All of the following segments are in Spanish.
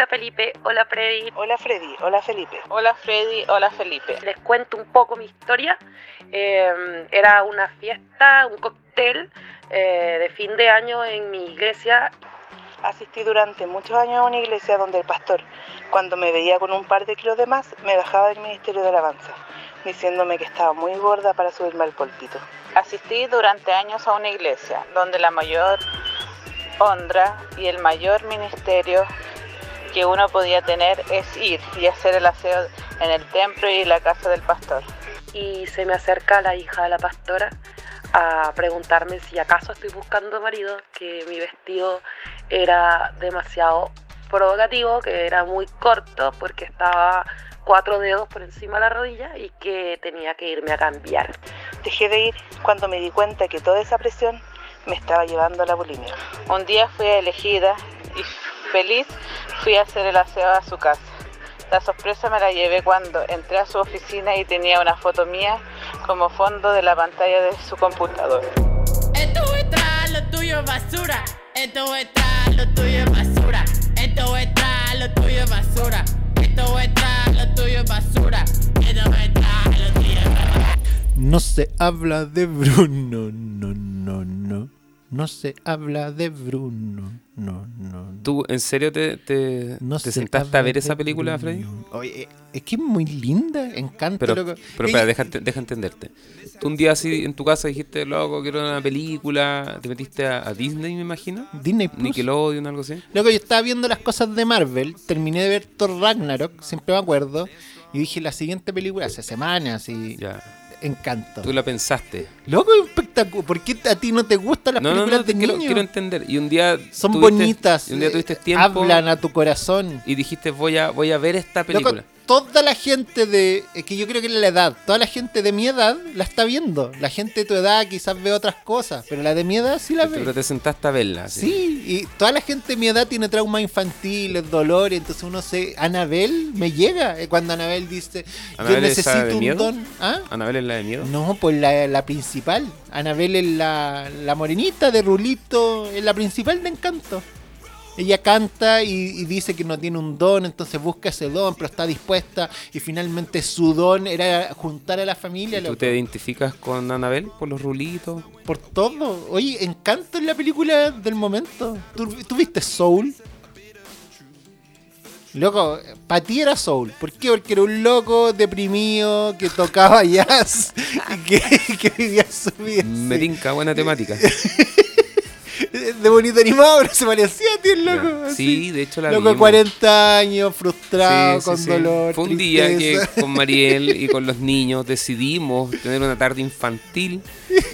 Hola Felipe, hola Freddy. Hola Freddy, hola Felipe. Hola Freddy, hola Felipe. Les cuento un poco mi historia. Eh, era una fiesta, un cóctel eh, de fin de año en mi iglesia. Asistí durante muchos años a una iglesia donde el pastor, cuando me veía con un par de kilos de más, me bajaba del ministerio de alabanza, diciéndome que estaba muy gorda para subirme al púlpito. Asistí durante años a una iglesia donde la mayor honra y el mayor ministerio que uno podía tener es ir y hacer el aseo en el templo y la casa del pastor. Y se me acerca la hija de la pastora a preguntarme si acaso estoy buscando marido, que mi vestido era demasiado provocativo, que era muy corto porque estaba cuatro dedos por encima de la rodilla y que tenía que irme a cambiar. Dejé de ir cuando me di cuenta que toda esa presión me estaba llevando a la bulimia. Un día fui elegida y feliz fui a hacer el aseo a su casa. La sorpresa me la llevé cuando entré a su oficina y tenía una foto mía como fondo de la pantalla de su computador. Esto es lo tuyo basura. Esto es lo tuyo basura. Esto es lo tuyo basura. Esto es lo tuyo basura. Esto es lo tuyo basura. No se habla de Bruno, no, no, no. No se habla de Bruno, no, no. ¿Tú en serio te, te, No te se sentaste a ver esa película. Freddy? Oye, es que es muy linda, encanta. Pero, loco. pero espera, deja, deja entenderte. Tú un día así en tu casa dijiste, loco, quiero una película, te metiste a, a Disney, me imagino. Disney Plus. Nickelodeon, algo así. Loco, yo estaba viendo las cosas de Marvel, terminé de ver Thor Ragnarok, siempre me acuerdo, y dije la siguiente película hace semanas y Ya. Encanto. Tú la pensaste. Loco, espectacular. ¿Por qué a ti no te gustan las No, no, películas no, te de quiero, niños? quiero entender. Y un día Son tuviste- bonitas. y un día eh, tuviste tiempo Hablan a tu corazón. y dijiste, voy a, voy a ver esta película. Loco, toda la gente de. Es que yo creo que es la edad. Toda la gente de mi edad la está viendo. La gente de tu edad quizás ve otras cosas. Pero la de mi edad sí la Pero ve. te sentaste a verla. así. Sí, y toda la gente de mi edad tiene traumas infantiles, dolores. Entonces uno se. Anabel me llega. eh, Cuando Anabel dice: Yo ¿Anabel es esa de necesito un miedo? don. ¿Ah? ¿Anabel es la de miedo? No, pues la, la principal. Anabel es la, la morenita de Rulito, es la principal de Encanto. Ella canta y, y dice que no tiene un don, entonces busca ese don, pero está dispuesta y finalmente su don era juntar a la familia. ¿Y ¿Tú te identificas con Anabel por los rulitos? Por todo. Oye, Encanto es la película del momento. ¿Tú, tú viste Soul? Loco, para ti era Soul. ¿Por qué? Porque era un loco deprimido que tocaba jazz y que, que vivía su vida. Me tinca, buena temática. de bonito animado, pero se parecía a ti el loco. Así. Sí, de hecho la Loco de vimos. 40 años, frustrado, Sí, con sí. dolor. Fue un día que con Mariel y con los niños decidimos tener una tarde infantil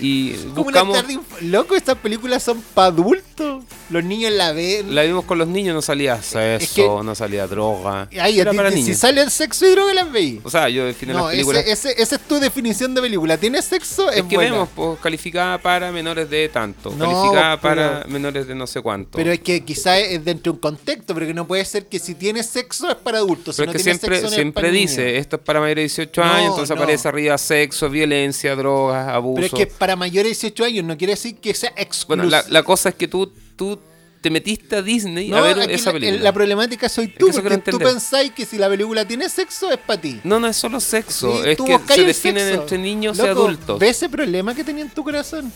y Como buscamos. una tarde inf- Loco, estas películas son para adultos. Los niños la ven. La vimos con los niños, no salía sexo, que- no salía droga. Ay, a Era ti para si niños. sale el sexo y droga las veis. O sea, yo defino No, las películas. ese, ese, esa es tu definición de película. ¿Tiene sexo? Es, es que buena. vemos, pues, calificada para menores de tanto, No, calificada para menores de no sé cuánto. Pero es que quizás es dentro de un contexto, pero que no puede ser que si tiene sexo es para adultos. si Pero no es que siempre, sexo no siempre dice, niños. esto es para mayores de 18 No, años, entonces no. aparece arriba sexo, violencia, drogas, abuso. Pero es que para mayores de 18 años, no quiere decir que sea exclusivo. Bueno, la, la cosa es que tú, tú te metiste a Disney a ver esa la, película. la problemática soy tú, porque tú pensáis que si la película tiene sexo es para ti. No, no es solo sexo, Sí, es que se definen sexo. entre niños y adultos. ¿Ves ese problema que tenía en tu corazón?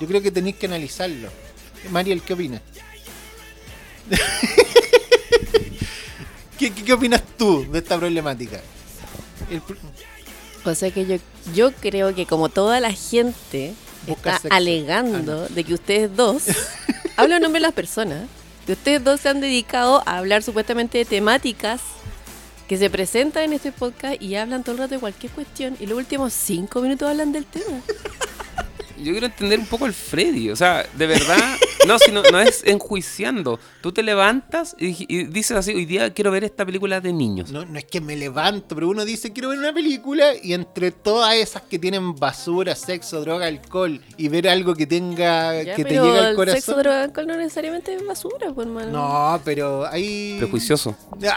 Yo creo que tenéis que analizarlo. Mariel, ¿qué opinas? ¿Qué, qué, qué opinas tú de esta problemática? El O sea que yo, yo creo que como toda la gente Busca está sexo. alegando de que ustedes dos, hablo en nombre de las personas, que ustedes dos se han dedicado a hablar supuestamente de temáticas que se presentan en este podcast y hablan todo el rato de cualquier cuestión y los últimos cinco minutos hablan del tema. Yo quiero entender un poco el Freddy, o sea, de verdad, no, si no, no es enjuiciando. Tú te levantas y, dices así, hoy día quiero ver esta película de niños. No, no es que me levanto, pero uno dice quiero ver una película y entre todas esas que tienen basura, sexo, droga, alcohol y ver algo que tenga Ya, que te llegue al corazón. sexo, droga, alcohol no necesariamente es basura, pues hermano. No, pero hay Prejuicioso.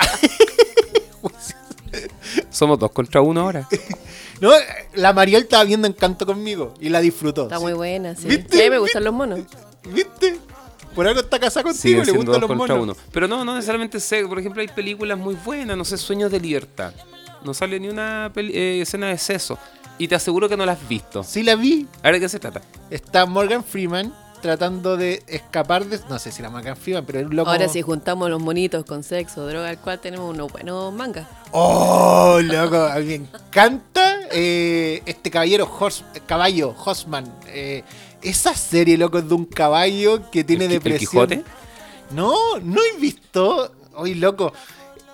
Somos dos contra uno ahora. No, la Mariel estaba viendo Encanto conmigo y la disfrutó. Está ¿sí? muy buena, sí. ¿Viste? Sí, me gustan los monos. ¿Viste? Por algo está casada contigo, Siguen le gustan dos los contra monos. uno. Pero no, no necesariamente sexo. Por ejemplo, hay películas muy buenas, no sé, Sueños de Libertad. No sale ni una peli- eh, escena de sexo. Y te aseguro que no la has visto. Sí la vi. A ver de qué se trata. Está Morgan Freeman tratando de escapar de... No sé si era Morgan Freeman, pero es un loco... Ahora si juntamos los monitos con sexo, droga, al cual tenemos unos buenos mangas. ¡Oh, loco! A mí me encanta eh, este caballero, Hors- caballo, Hosman. Eh, esa serie, loco, es de un caballo que tiene ¿El, Qui- el depresión. Quijote? No, no he visto. Hoy, loco.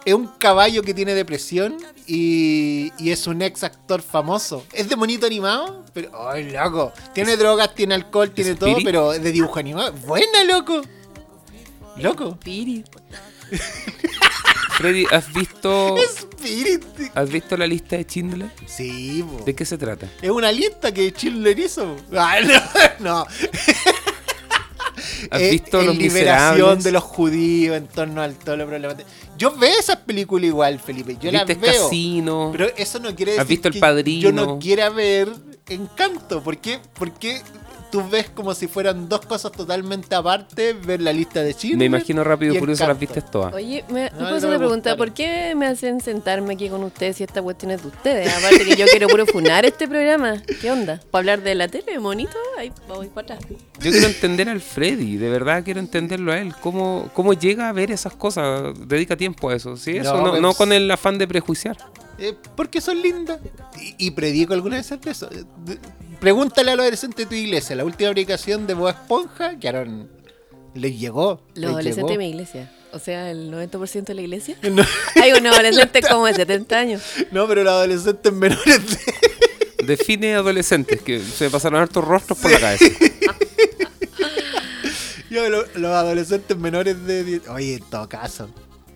Es un caballo que tiene depresión y, y es un ex actor famoso. Es de monito animado, pero. ¡Ay, loco! Tiene drogas, tiene alcohol, tiene todo, pero es de dibujo animado. ¡Buena, loco! Loco. Spirit. Freddy, ¿has visto, Spirit. ¿has visto la lista de Schindler? Sí, po. ¿De qué se trata? Es una lista que Schindler hizo. Ah, no. no. ¿Has Eh, visto Los liberación Miserables? de los judíos en torno al todo lo problemático. Yo veo esas películas igual, Felipe. Yo las ¿Viste veo. Casino? Pero eso no quiere decir ¿Has visto El que Padrino? yo no quiera ver Encanto. ¿Por qué? Porque tú ves como si fueran dos cosas totalmente aparte ver la lista de Schindler. Me imagino rápido y furioso las viste todas. Oye, me, No, ¿me puedo no hacer me una pregunta? gustaron. ¿Por qué me hacen sentarme aquí con ustedes si esta cuestión es de ustedes? Aparte que yo quiero puro funar este programa. ¿Qué onda? ¿Para hablar de la tele, monito? Ahí voy para atrás. Yo quiero entender al Freddy, de verdad quiero entenderlo a él. ¿Cómo, cómo llega a ver esas cosas? Dedica tiempo a eso. ¿sí? Eso, No, no, pues- no con el afán de prejuiciar. Eh, porque son lindas. Y, y predico alguna vez de eso. De- Pregúntale a los adolescentes de tu iglesia. La última predicación de Bob Esponja, que Aaron les llegó. Los les adolescentes llegó. de mi iglesia. O sea, el 90% de la iglesia. No, Hay unos adolescentes como de 70 años. no, pero los adolescentes menores de... Define adolescentes que se pasaron hartos rostros por la cabeza. Yo, lo- los adolescentes menores de... Oye, en todo caso.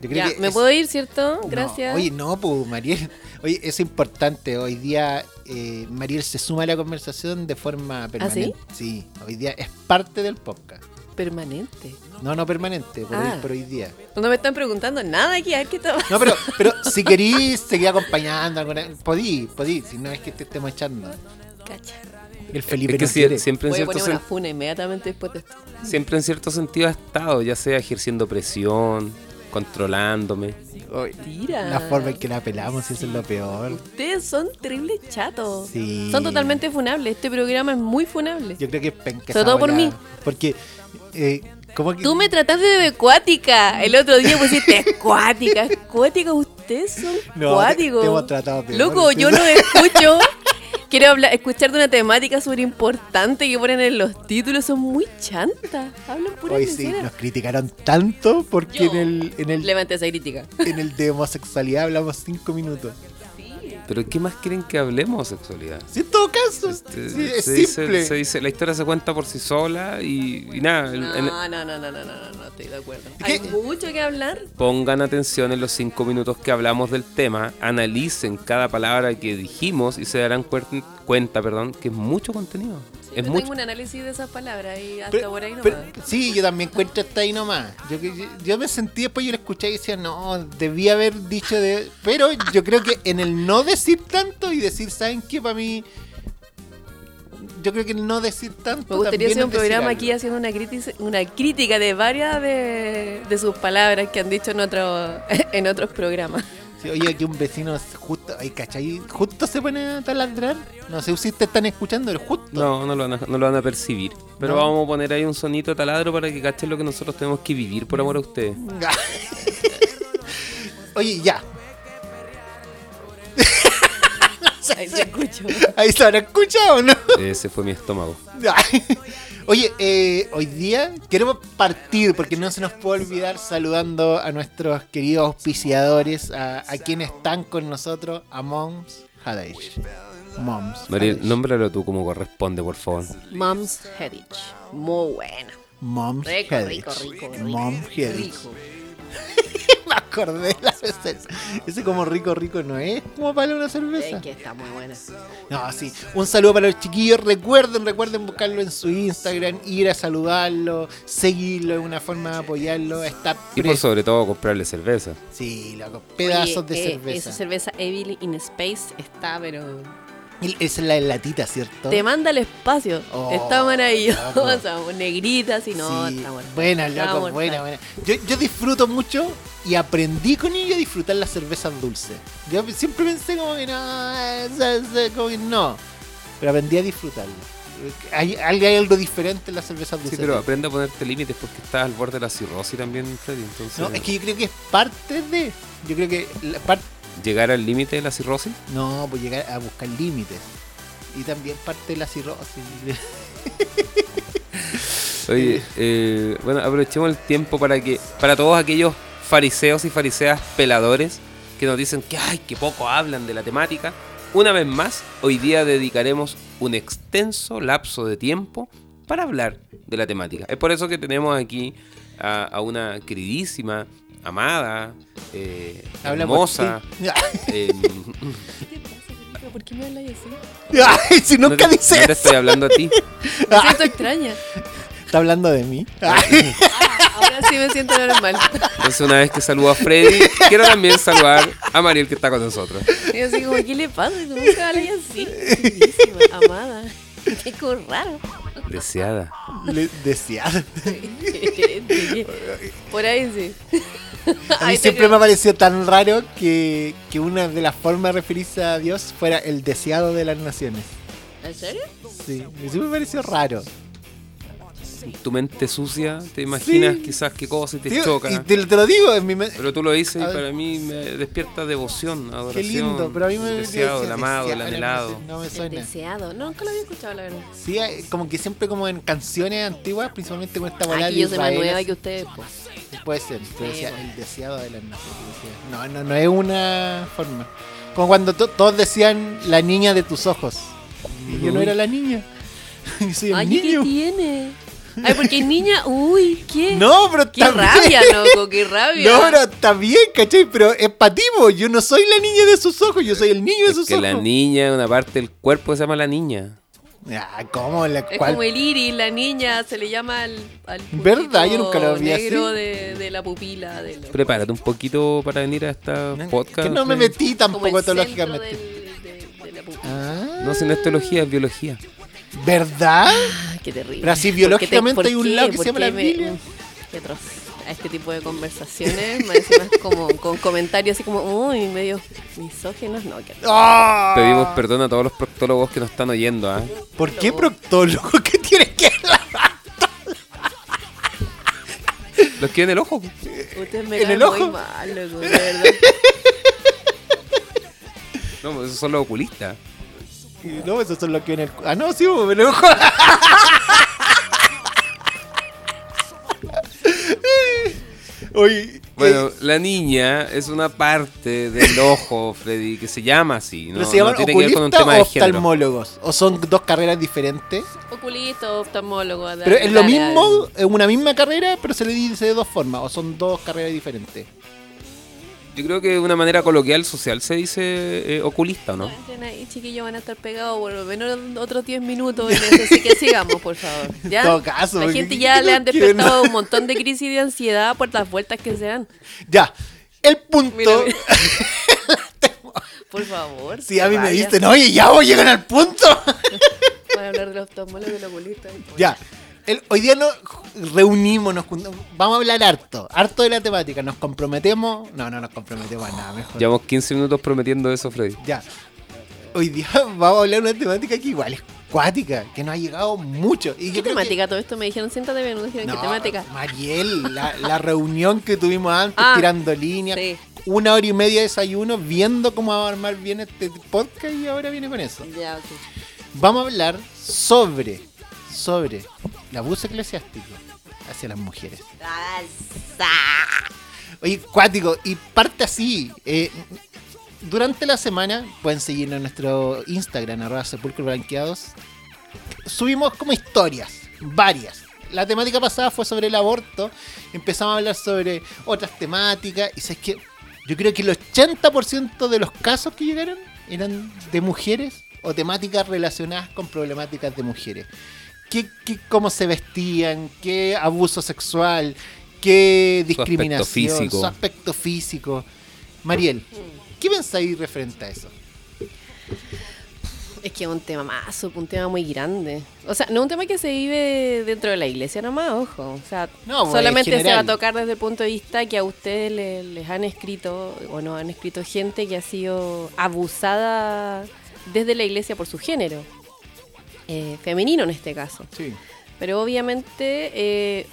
Yo creo Ya, que ¿me es- puedo ir, cierto? No, Gracias. oye, no, pues, Mariel. Oye, es importante. Hoy día eh, Mariel se suma a la conversación de forma permanente. sí? hoy día es parte del podcast. Permanente. No, no permanente, por, Ah. hoy, por hoy día. No me están preguntando nada aquí, a ver qué está No, pero, pero si querís seguir acompañando, alguna, podí, podí, si no es que te estemos echando. Cacha. El Felipe Es que no si- siempre, en Voy a cierto poner una sen- funa inmediatamente después de esto. siempre en cierto sentido ha estado, ya sea ejerciendo presión, controlándome. Oye, Tira. La forma en que la pelamos, eso es lo peor. Ustedes son terribles chatos. Sí. Son totalmente funables. Este programa es muy funable. Yo creo que es penca Sobre todo por mí. Porque, eh, ¿cómo que? Tú me trataste de cuática. El otro día pusiste cuática. Cuática, ustedes son No, te- cuáticos. te hemos tratado peor, Loco, yo no escucho. Quiero hablar, escuchar de una temática súper importante que ponen en los títulos. Son muy chantas. Hablan pura Hoy sí, nos criticaron tanto porque Yo en el, en el, Levante esa crítica. en el de homosexualidad hablamos cinco minutos. Pero ¿qué más quieren que hablemos de sexualidad? Sí, en todo caso, Este, sí, es se, dice, simple. se dice- la historia se cuenta por sí sola y, y nada. el- No, no, no, no, no, no, no, no, estoy de acuerdo. ¿Qué? Hay mucho que hablar. Pongan atención en los cinco minutos que hablamos del tema, analicen cada palabra que dijimos y se darán cuenta perdón, que es mucho contenido. Sí, es yo mucho. tengo un análisis de esas palabras y hasta Pero- por ahí no pero- sí, yo también encuentro hasta ahí nomás. Yo, yo, yo me sentí después, yo lo escuché y decía, no, debía haber dicho de... Pero yo creo que en el no decir tanto y decir, ¿saben qué? Para mí... Yo creo que el no decir tanto... Me gustaría hacer un programa algo. aquí haciendo una, crítica una crítica de varias de, de sus palabras que han dicho en, otro, en otros programas. Sí, oye, aquí un vecino justo, ay, ¿cachai? Justo se pone a taladrar. No sé si ustedes están escuchando, pero justo. No, no lo, van a, no lo van a percibir. Pero No. vamos a poner ahí un sonito de taladro para que cachen lo que nosotros tenemos que vivir por amor a ustedes. Oye, ya. Ahí se escucho. Ahí se han escuchado, ¿no? Ese fue mi estómago. Oye, eh, hoy día queremos partir porque no se nos puede olvidar saludando a nuestros queridos auspiciadores, a, a quienes están con nosotros, a Moms Hadeish. Moms. Mariel, nómbralo tú como corresponde, por favor. Mom's Heritage. Muy buena. Moms Rico, Hadeish. rico, rico, rico. Moms. Rico. Me acordé de la receta. Ese como rico, rico no es como para una cerveza. Es que está muy buena. No, sí. Un saludo para los chiquillos. Recuerden, recuerden buscarlo en su Instagram, ir a saludarlo, seguirlo, es una forma de apoyarlo. Está Y por sobre todo comprarle cerveza. Sí, loco. Pedazos Oye, de eh, cerveza. Esa cerveza Evil in Space está, pero es la de latita, ¿cierto? Te manda al espacio. Oh, está maravilloso. loco. Negritas y no, Sí, está bueno. buena, loco, buena, buena. Yo, yo disfruto mucho y aprendí con ella a disfrutar las cervezas dulces. Yo siempre pensé como que no, esa- como que no. Pero aprendí a disfrutarlo. Hay, hay algo diferente en las cervezas Sí, dulces. pero aprende a ponerte límites porque estás al borde de la cirrosis también, Freddy. Entonces, no, es que yo creo que es parte de. Yo creo que la par- llegar al límite de la cirrosis. No, pues llegar a buscar límites. Y también parte de la cirrosis. Oye, eh, bueno, aprovechemos el tiempo para que para todos aquellos fariseos y fariseas peladores que nos dicen que ay, que poco hablan de la temática. Una vez más, hoy día dedicaremos un extenso lapso de tiempo para hablar de la temática. Es por eso que tenemos aquí a, a una queridísima, amada, eh, hermosa. eh, ¿Pero ¿Por qué me hablas así? Ay, si no nunca te- dice no te estoy hablando a ti. Me siento extraña. Está hablando de mí. Ahora sí me siento normal. Entonces, una vez que saludo a Freddy, quiero también saludar a Mariel que está con nosotros. Y así como, ¿qué le pasa? ¿Cómo se habla así? Amada. Qué como raro. Deseada. Le- deseado. Por ahí sí. A mí siempre me ha parecido tan raro que, que una de las formas de referirse a Dios fuera el deseado de las naciones. ¿En serio? Sí, eso me pareció raro. Tu mente sucia, te imaginas Sí. quizás qué cosa y te Tío, choca. y te, te lo digo, en mi me- Pero tú lo dices y A ver. para mí me despierta devoción, adoración. Qué lindo, pero a mí me el deseado, el decía amado, el deseado, anhelado. No me El suena. deseado. No, nunca lo había escuchado, la verdad. Sí, hay- como que siempre como en canciones antiguas, principalmente con esta balada Aquí de yo soy más Israel, nueva que ustedes, pues. Puede ser, Sí, decía bueno. el deseado de decía. No, no, no es una forma. Como cuando to- todos decían la niña de tus ojos. Y yo no era la niña. Yo soy el Ay, ¿qué tiene? Ay, porque niña, uy, ¿qué? No, pero Qué está rabia, bien. loco, qué rabia. No, pero está bien, ¿cachai? Pero es para ti, po. yo no soy la niña de sus ojos, yo soy el niño de Es sus que ojos. la niña, una parte del cuerpo que se llama la niña. Ah, ¿cómo? La, Es cuál- como el iris, la niña, se le llama al, al ¿Verdad? Yo nunca lo vi negro así. De, de la pupila. De los- Prepárate un poquito para venir a esta podcast. que no me metí tampoco teológicamente. del- de, de la pupila. Ah, No, si no es teología, es biología. ¿Verdad? Ay, qué terrible. Pero así ¿Por qué biológicamente por hay un lado que se ¿Por llama la Biblia. Qué atroz. A este tipo de conversaciones, más encima como, con comentarios así como, uy, medio misógenos. No, atroz. ¡Ah! Pedimos perdón a todos los proctólogos que nos están oyendo. ¿ah? ¿Por qué proctólogo? ¿Qué tiene que? Los que ven el ojo. Ustedes me ¿En el ojo? muy mal, loco, de verdad. No, pues esos son los oculistas. No, esos son los que vienen. Ah, no, sí, me lo Oye, Bueno, eh, la niña es una parte del ojo, Freddy, que se llama así. No, ¿pero se llaman no tiene que ver con un oculistas tema o oftalmólogos? ¿O son dos carreras diferentes? Oculista, oftalmólogo. dale, Pero es lo mismo, es una misma carrera, pero se le dice de dos formas. ¿O son dos carreras diferentes? Yo creo que de una manera coloquial, social, se dice eh, oculista, ¿o ¿no? Ahí, chiquillos, van a estar pegados por lo menos otros 10 minutos así que sigamos, por favor. ¿Ya? En todo caso, La gente ya ¿qué le han no quieren? despertado un montón de crisis de ansiedad por las vueltas que se dan. Ya, el punto. Mira, mira. Por favor. Si a mí me vaya. dicen, oye, ya voy a llegar al punto. Van a hablar de los oftalmólogos y los oculistas. ya, el- hoy día nos reunimos, nos juntamos, vamos a hablar harto, harto de la temática. Nos comprometemos. No, no nos comprometemos a nada, mejor. Llevamos 15 minutos prometiendo eso, Freddy. Ya. Hoy día vamos a hablar de una temática que igual es cuática, que nos ha llegado mucho. Y ¿Qué que- temática todo esto? Me dijeron, siéntate bien, me dijeron, No, ¿qué temática? Mariel, la, la reunión que tuvimos antes, Ah, tirando líneas, sí. una hora y media de desayuno, viendo cómo va a armar bien este podcast y ahora viene con eso. Ya, ok. Vamos a hablar sobre, sobre el abuso eclesiástico hacia las mujeres. Oye, cuático, y parte así. eh, durante la semana, pueden seguirnos en nuestro Instagram, arroba sepulcros blanqueados. Subimos como historias, varias. La temática pasada fue sobre el aborto. Empezamos a hablar sobre otras temáticas. Y sabes que yo creo que el 80% de los casos que llegaron eran de mujeres o temáticas relacionadas con problemáticas de mujeres. ¿Qué, qué- cómo se vestían, qué abuso sexual, qué aspecto discriminación, físico. su aspecto físico. Mariel, ¿qué pensáis referente a eso? Es que es un tema más, un tema muy grande. O sea, no un tema que se vive dentro de la iglesia nomás, ojo. O sea, No, pues, solamente en se va a tocar desde el punto de vista que a ustedes le- les han escrito, o no han escrito gente que ha sido abusada desde la iglesia por su género. Eh, femenino en este caso. Sí. Pero obviamente eh,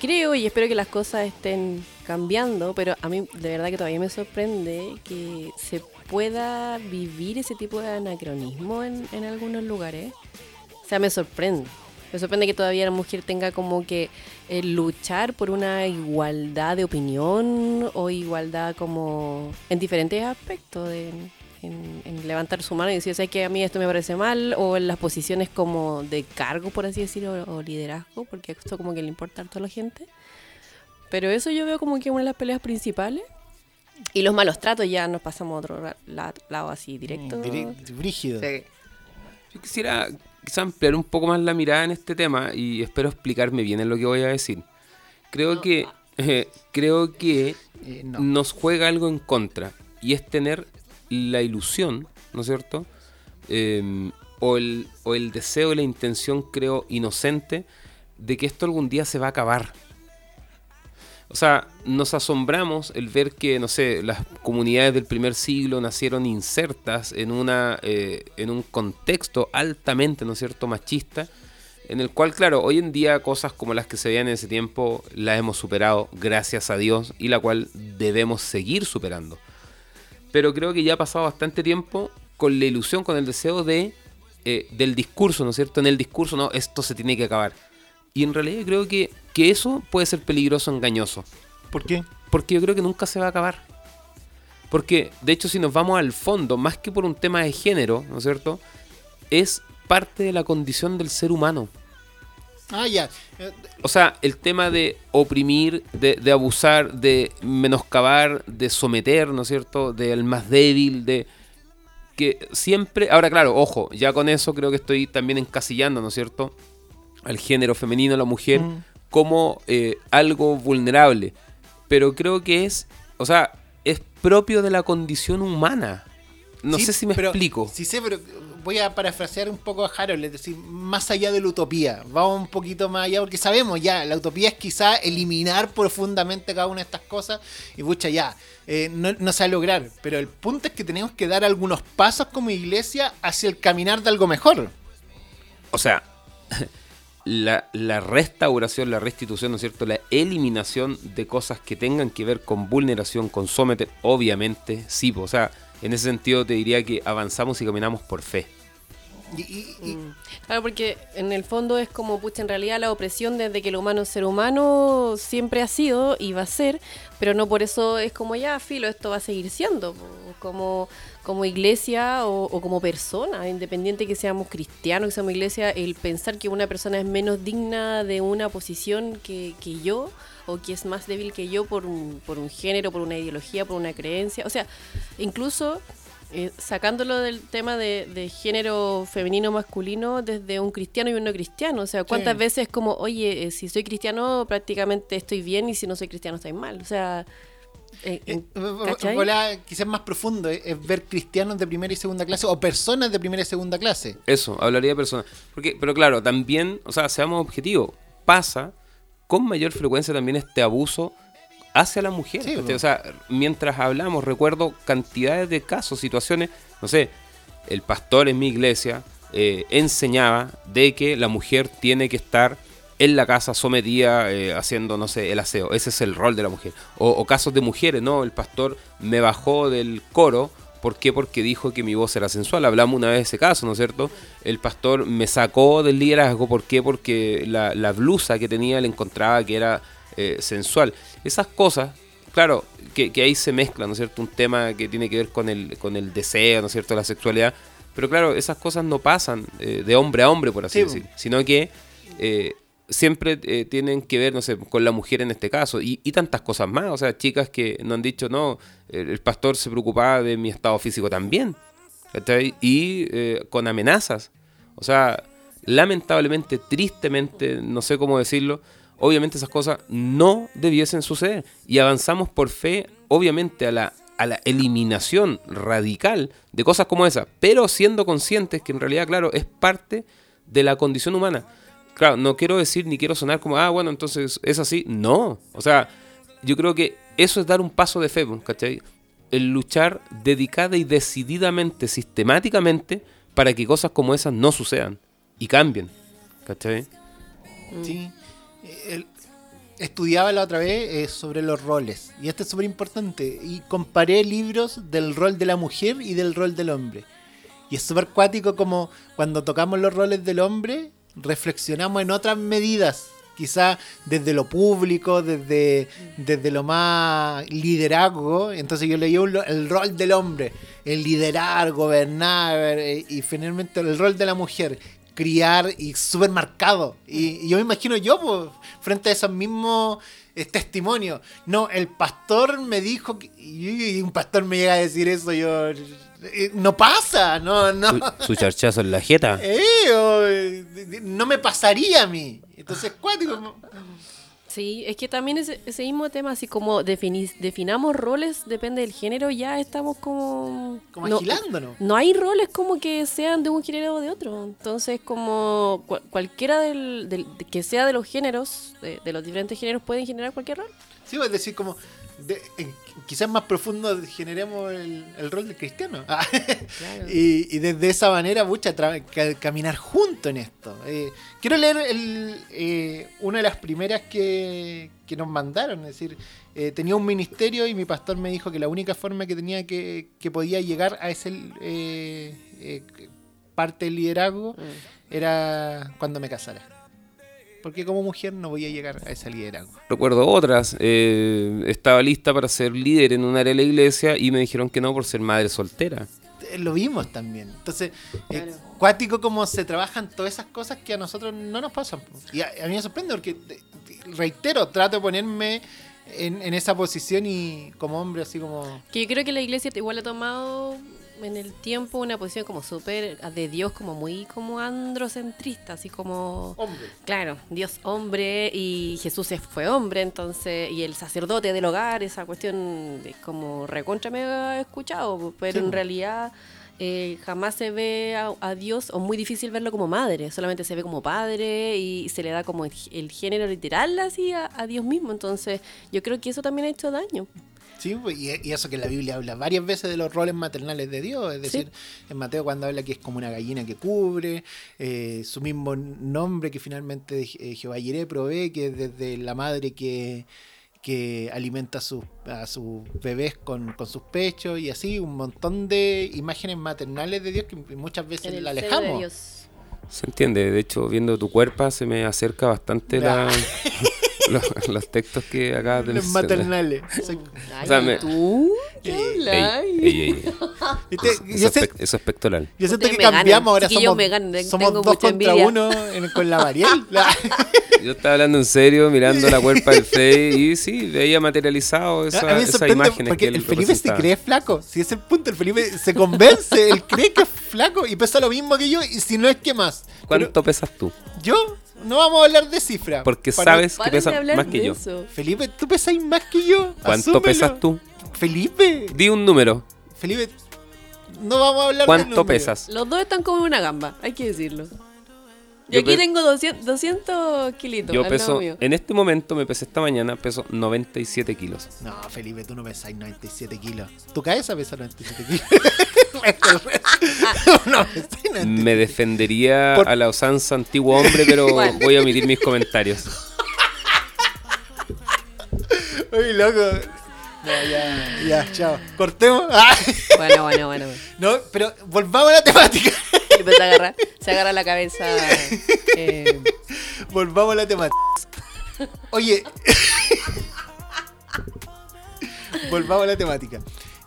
creo y espero que las cosas estén cambiando, pero a mí de verdad que todavía me sorprende que se pueda vivir ese tipo de anacronismo en, en algunos lugares. O sea, me sorprende. Me sorprende que todavía la mujer tenga como que eh, luchar por una igualdad de opinión o igualdad como en diferentes aspectos de, en, en levantar su mano y decir, ¿sabes que A mí esto me parece mal o en las posiciones como de cargo, por así decirlo, o liderazgo, porque esto como que le importa a toda la gente. Pero eso yo veo como que una de las peleas principales. Y los malos tratos ya nos pasamos a otro la- lado así, directo. Diri- Brígido. Sí. Yo quisiera quizá ampliar un poco más la mirada en este tema y espero explicarme bien en lo que voy a decir. Creo que eh, creo que Eh, no. nos juega algo en contra y es tener la ilusión, ¿no es cierto? Eh, o, el, o el deseo, la intención, creo, inocente de que esto algún día se va a acabar. O sea, nos asombramos el ver que, no sé, las comunidades del primer siglo nacieron insertas en, una, eh, en un contexto altamente, ¿no es cierto?, machista, en el cual, claro, hoy en día cosas como las que se veían en ese tiempo las hemos superado, gracias a Dios, y la cual debemos seguir superando. Pero creo que ya ha pasado bastante tiempo con la ilusión, con el deseo de eh, del discurso, ¿no es cierto? En el discurso, no, esto se tiene que acabar. Y en realidad creo que, que eso puede ser peligroso, engañoso. ¿Por qué? Porque yo creo que nunca se va a acabar. Porque, de hecho, si nos vamos al fondo, más que por un tema de género, ¿no es cierto? Es parte de la condición del ser humano. Ah, ya. Eh, O sea, el tema de oprimir, de, de abusar, de menoscabar, de someter, ¿no es cierto? Del más débil, de que siempre... Ahora, claro, ojo, ya con eso creo que estoy también encasillando, ¿no es cierto? Al género femenino, a la mujer, Mm. como eh, algo vulnerable. Pero creo que es, o sea, es propio de la condición humana. No sí, sé si me pero- explico. Sí sé, pero voy a parafrasear un poco a Harold, es decir, más allá de la utopía. Vamos un poquito más allá, porque sabemos ya, la utopía es quizá eliminar profundamente cada una de estas cosas y pucha, ya, eh, no, no se va a lograr. Pero el punto es que tenemos que dar algunos pasos como iglesia hacia el caminar de algo mejor. O sea, la, la restauración, la restitución, ¿no es cierto? La eliminación de cosas que tengan que ver con vulneración, con someter, obviamente sí. O sea, en ese sentido te diría que avanzamos y caminamos por fe. Y, y- y- Mm. Claro, porque en el fondo es como, pucha, en realidad la opresión desde que el humano es ser humano siempre ha sido y va a ser, pero no por eso es como ya, filo, esto va a seguir siendo, como, como iglesia o, o como persona, independiente que seamos cristianos, que seamos iglesia, el pensar que una persona es menos digna de una posición que, que yo, o que es más débil que yo por un, por un género, por una ideología, por una creencia, o sea, incluso eh, sacándolo del tema de, de género femenino masculino desde un cristiano y un no cristiano. O sea, ¿cuántas Sí. veces como, oye, eh, si soy cristiano prácticamente estoy bien y si no soy cristiano estoy mal? O sea, eh, eh, quizás más profundo, eh, es ver cristianos de primera y segunda clase o personas de primera y segunda clase. Eso, hablaría de personas. Porque, pero claro, también, o sea, seamos objetivos, pasa con mayor frecuencia también este abuso hacia la mujer. O sea, mientras hablamos, recuerdo cantidades de casos, situaciones, no sé, el pastor en mi iglesia eh, enseñaba de que la mujer tiene que estar en la casa sometida eh, haciendo, no sé, el aseo. Ese es el rol de la mujer. O, o casos de mujeres, ¿no? El pastor me bajó del coro. ¿Por qué? Porque dijo que mi voz era sensual. Hablamos una vez de ese caso, ¿no es cierto? El pastor me sacó del liderazgo. ¿Por qué? Porque la, la blusa que tenía le encontraba que era eh, sensual. Esas cosas, claro, que, que ahí se mezcla, ¿no es cierto? Un tema que tiene que ver con el, con el deseo, ¿no es cierto? La sexualidad. Pero claro, esas cosas no pasan eh, de hombre a hombre, por así Sí, decir. Sino que eh, siempre eh, tienen que ver, no sé, con la mujer en este caso. Y, y tantas cosas más. O sea, chicas que no han dicho, no, el, pastor se preocupaba de mi estado físico también. ¿cachai? Y con amenazas. O sea, lamentablemente, tristemente, no sé cómo decirlo, obviamente esas cosas no debiesen suceder. Y avanzamos por fe, obviamente, a la a la eliminación radical de cosas como esa, pero siendo conscientes que en realidad, claro, es parte de la condición humana. Claro, no quiero decir ni quiero sonar como, ah, bueno, entonces es así. No, o sea, yo creo que eso es dar un paso de fe, pues, ¿cachai? El luchar dedicada y decididamente, sistemáticamente, para que cosas como esas no sucedan y cambien, ¿cachai? Sí. Estudiaba la otra vez eh, sobre los roles. Y esto es súper importante. Y comparé libros del rol de la mujer y del rol del hombre. Y es súper cuático como cuando tocamos los roles del hombre, reflexionamos en otras medidas. Quizá desde lo público, desde, desde lo más liderazgo. Entonces yo leí un el rol del hombre, el liderar, gobernar, eh, y finalmente el rol de la mujer, criar y súper marcado. Y, y yo me imagino yo, pues, frente a esos mismos eh, testimonios. No, el pastor me dijo, que, y y un pastor me llega a decir eso, yo... eh, No pasa, no, no. Su, su charchazo en la jeta. Eh, eh, no me pasaría a mí. Entonces, cuático. Sí, es que también ese, ese mismo tema, así como defini- definamos roles, depende del género, ya estamos como... Como no, agilándonos. no hay roles como que sean de un género o de otro. Entonces, como cua- cualquiera del, del- de- que sea de los géneros, de, de los diferentes géneros, pueden generar cualquier rol. Sí, es decir, como de- en- quizás más profundo generemos el, el rol del cristiano. Ah, Claro. y, y desde esa manera, mucha caminar junto en esto. Eh, quiero leer el, eh, una de las primeras que, que nos mandaron. Es decir, eh, tenía un ministerio y mi pastor me dijo que la única forma que tenía que, que podía llegar a ese eh, eh, parte del liderazgo Mm. era cuando me casara. Porque como mujer no voy a llegar a ese liderazgo. Recuerdo otras. eh, estaba lista para ser líder en un área de la iglesia y me dijeron que no por ser madre soltera. Eh, lo vimos también. Entonces, es Claro. cuático como se trabajan todas esas cosas que a nosotros no nos pasan. Y a, a mí me sorprende porque, te- te- reitero, trato de ponerme en, en esa posición y como hombre así como... Que yo creo que la iglesia igual ha tomado en el tiempo una posición como súper de Dios, como muy como androcentrista, así como... Hombre. Claro, Dios hombre y Jesús es- fue hombre, entonces, y el sacerdote del hogar, esa cuestión es como recontra me he escuchado, pero Sí. en realidad eh, jamás se ve a, a Dios, o muy difícil verlo como madre, solamente se ve como padre y se le da como el, el género literal así a, a Dios mismo, entonces yo creo que eso también ha hecho daño. Sí, pues, y, y eso que la Biblia habla varias veces de los roles maternales de Dios, es decir, en Mateo cuando habla que es como una gallina que cubre, eh, su mismo nombre que finalmente eh, Jehová Jireh provee, que es desde la madre que, que alimenta a sus, a sus bebés con, con sus pechos y así, un montón de imágenes maternales de Dios que muchas veces En el la alejamos. Se entiende, de hecho, viendo tu cuerpo se me acerca bastante la- los, los textos que acabas de Los maternales. Ay, sea, me- ¿tú? ¿Qué. Eso, Yo, es sé- pec- eso es pectoral. yo siento Ustedes que cambiamos, ahora Chiquillos somos, ganan, somos dos contra envidia. uno en- con la Mariel. La- Yo estaba hablando en serio, mirando la cuerpa del Face y sí, veía materializado esa, a mí me esas sorprende imágenes porque que el Felipe se cree flaco. Si es el punto, el Felipe se convence, él cree que es flaco y pesa lo mismo que yo y si no es que más. ¿Cuánto pesas tú? Yo no vamos a hablar de cifra. Porque Para- sabes que pesas más que de yo. eso. Felipe, tú pesas más que yo. ¿Cuánto asúmelo. pesas tú? Felipe, Di un número. Felipe, no vamos a hablar de ¿Cuánto pesas? Los dos están como una gamba, hay que decirlo. Yo aquí tengo 200, 200 kilitos. Yo al lado peso, mío. en este momento me pesé esta mañana, peso 97 kilos. No, Felipe, tú no pesas 97 kilos. Tu cabeza pesa 97 kilos. no pesas 97 Me defendería Por- a la usanza antiguo hombre, pero voy a omitir mis comentarios. Uy, loco. No, ya, ya, chao. Cortemos. Ah. Bueno, bueno, bueno. bueno. No, pero volvamos a la temática. Se agarra, la cabeza. eh, Volvamos a la temática. Oye. Volvamos a la temática.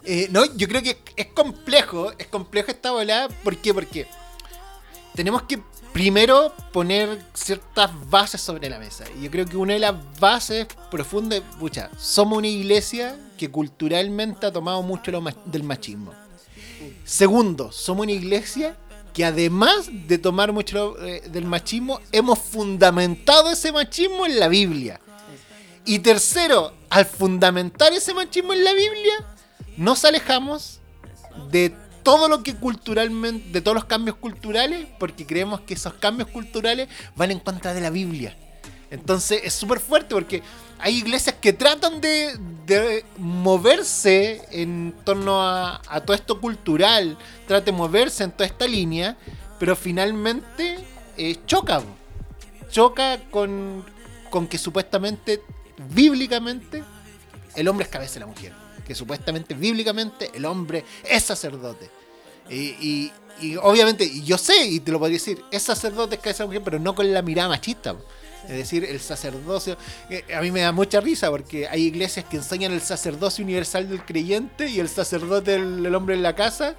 Eh, no, yo creo que es complejo, es complejo esta volada. ¿Por qué? Porque tenemos que primero poner ciertas bases sobre la mesa. Y yo creo que una de las bases profundas, pucha, somos una iglesia que culturalmente ha tomado mucho lo del machismo. Segundo, somos una iglesia que además de tomar mucho eh, del machismo, hemos fundamentado ese machismo en la Biblia. Y tercero, al fundamentar ese machismo en la Biblia, nos alejamos de todo lo que culturalmente, de todos los cambios culturales, porque creemos que esos cambios culturales van en contra de la Biblia. Entonces es súper fuerte porque hay iglesias que tratan de, de moverse en torno a, todo esto cultural, tratan de moverse en toda esta línea, pero finalmente eh, choca. Choca con, con que supuestamente, bíblicamente, el hombre es cabeza de la mujer. Que supuestamente, bíblicamente, el hombre es sacerdote. Y, y- y obviamente, yo sé, y te lo podría decir, es sacerdote, es cabeza de la mujer, pero no con la mirada machista. Es decir, el sacerdocio. eh, A mí me da mucha risa porque hay iglesias que enseñan el sacerdocio universal del creyente y el sacerdote del, hombre en la casa.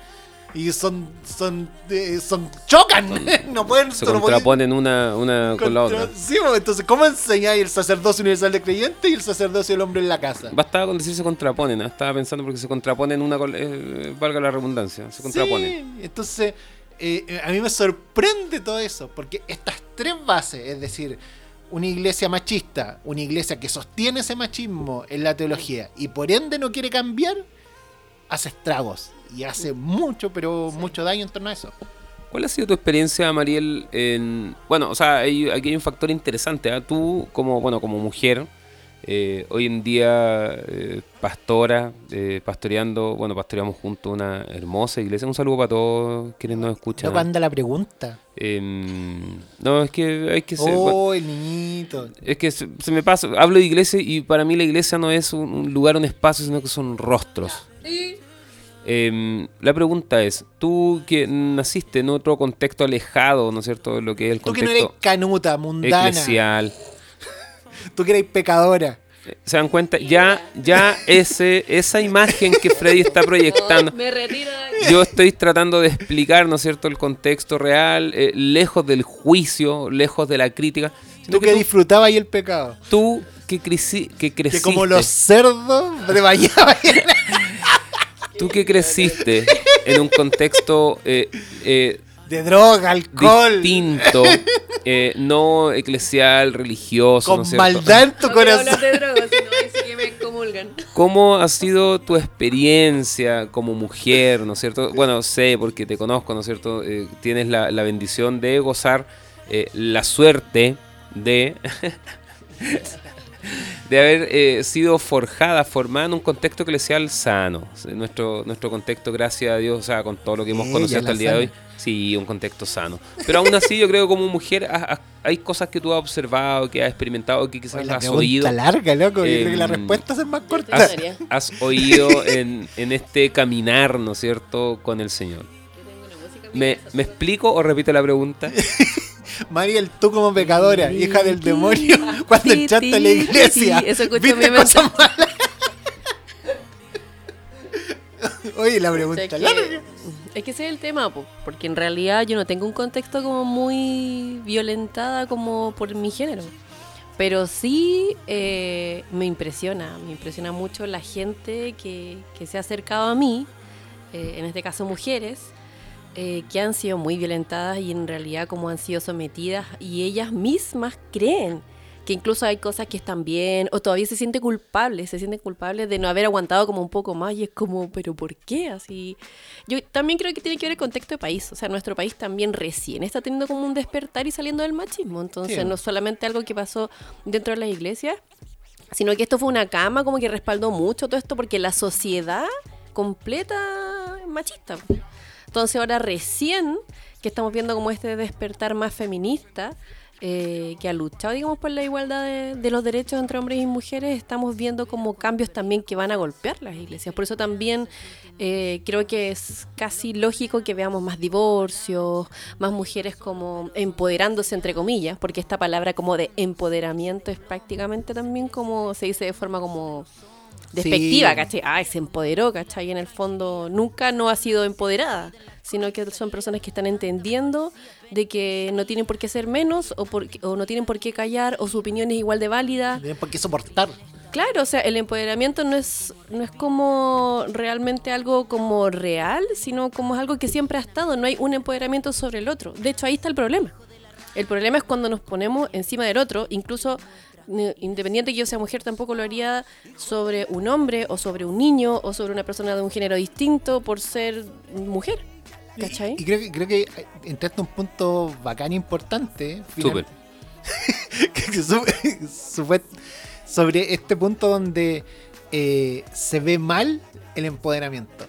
Y son. son. eh, son chocan. no pueden. Se no contraponen una, una con la contra- otra. Sí, pues, entonces, ¿cómo enseñáis el sacerdocio universal del creyente y el sacerdocio del hombre en la casa? Bastaba con decir se contraponen, ¿ah? estaba pensando porque se contraponen una con, eh, valga la redundancia, se contraponen. Sí, entonces, eh, eh, a mí me sorprende todo eso, porque estas tres bases, es decir, una iglesia machista, una iglesia que sostiene ese machismo en la teología y por ende no quiere cambiar, hace estragos y hace mucho, pero mucho daño en torno a eso. ¿Cuál ha sido tu experiencia, Mariel? En, bueno, o sea, hay- aquí hay un factor interesante. ¿ah? Tú, como, bueno, como mujer, eh, hoy en día eh, pastora, eh, pastoreando, bueno, pastoreamos juntos una hermosa iglesia. Un saludo para todos quienes nos escuchan. No anda la pregunta. Em, no, es que hay que ser... bueno, Oh, el niñito. es que se, se me pasa, hablo de iglesia y para mí la iglesia no es un, un lugar, un espacio, sino que son rostros. Em, la pregunta es, tú que naciste en otro contexto alejado, ¿no es cierto?, de lo que es el Tú que no eres contexto canuta, mundana. eclesial. Tú que eres pecadora. ¿Se dan cuenta? Ya, ya ese, esa imagen que Freddy está proyectando. Me retiro de aquí. Yo estoy tratando de explicar, ¿no es cierto?, el contexto real, eh, lejos del juicio, lejos de la crítica. Tú que tú, disfrutabas ahí el pecado. tú que, creci- que creciste. Que como los cerdos te bañabas Tú que creciste en un contexto eh, eh, de droga, alcohol, distinto, eh, no eclesial, religioso, ¿no con cierto? maldad en tu No hablar corazón. de drogas, sino que me comulgan. ¿Cómo ha sido tu experiencia como mujer, ¿no es cierto? Bueno, sé porque te conozco, ¿no es cierto? Eh, tienes la, la bendición de gozar eh, la suerte de... de haber eh, sido forjada, formada en un contexto eclesial sano. Nuestro, nuestro contexto, gracias a Dios, o sea, con todo lo que hemos Ella, conocido hasta el día de hoy, sana. sí, un contexto sano. Pero aún así, yo creo que como mujer has- has- hay cosas que tú has observado, que has experimentado, que quizás Oye, la has pregunta oído. larga, loco. Creo que la Em, respuesta es más corta. Has, has oído en, en este caminar, ¿no es cierto?, con el Señor. ¿Me, ¿Me explico o repito la pregunta? Mariel, tú como pecadora, hija del demonio, cuando Sí, entraste a la iglesia, eso escuché ¿viste en mi? Oye, la O sea, pregunta que- es que ese es el tema, po, porque en realidad yo no tengo un contexto como muy violentada como por mi género. Pero sí eh, me impresiona, me impresiona mucho la gente que, que se ha acercado a mí, eh, en este caso mujeres, eh, que han sido muy violentadas y en realidad como han sido sometidas y ellas mismas creen que incluso hay cosas que están bien o todavía se siente culpable, se sienten culpables de no haber aguantado como un poco más y es como, pero ¿por qué? Así, yo también creo que tiene que ver el contexto de país, o sea, nuestro país también recién está teniendo como un despertar y saliendo del machismo, entonces Sí. no solamente algo que pasó dentro de las iglesias, sino que esto fue una cama como que respaldó mucho todo esto porque la sociedad completa es machista. Entonces ahora recién que estamos viendo como este despertar más feminista, eh, que ha luchado, digamos, por la igualdad de, los derechos entre hombres y mujeres, estamos viendo como cambios también que van a golpear las iglesias. Por eso también eh, creo que es casi lógico que veamos más divorcios, más mujeres como empoderándose, entre comillas, porque esta palabra como de empoderamiento es prácticamente también como se dice de forma como despectiva, Sí. ¿cachai? Ay, se empoderó, ¿cachai? Y en el fondo nunca no ha sido empoderada, sino que son personas que están entendiendo de que no tienen por qué ser menos o, por- o no tienen por qué callar o su opinión es igual de válida. No tienen por qué soportar. Claro, o sea, el empoderamiento no es, no es como realmente algo como real, sino como es algo que siempre ha estado, no hay un empoderamiento sobre el otro. De hecho, ahí está el problema. El problema es cuando nos ponemos encima del otro, incluso independiente que yo sea mujer, tampoco lo haría sobre un hombre o sobre un niño o sobre una persona de un género distinto por ser mujer. ¿Cachai? Y, y creo que creo que entraste a un punto bacán importante. Súper. sobre este punto donde eh, se ve mal el empoderamiento.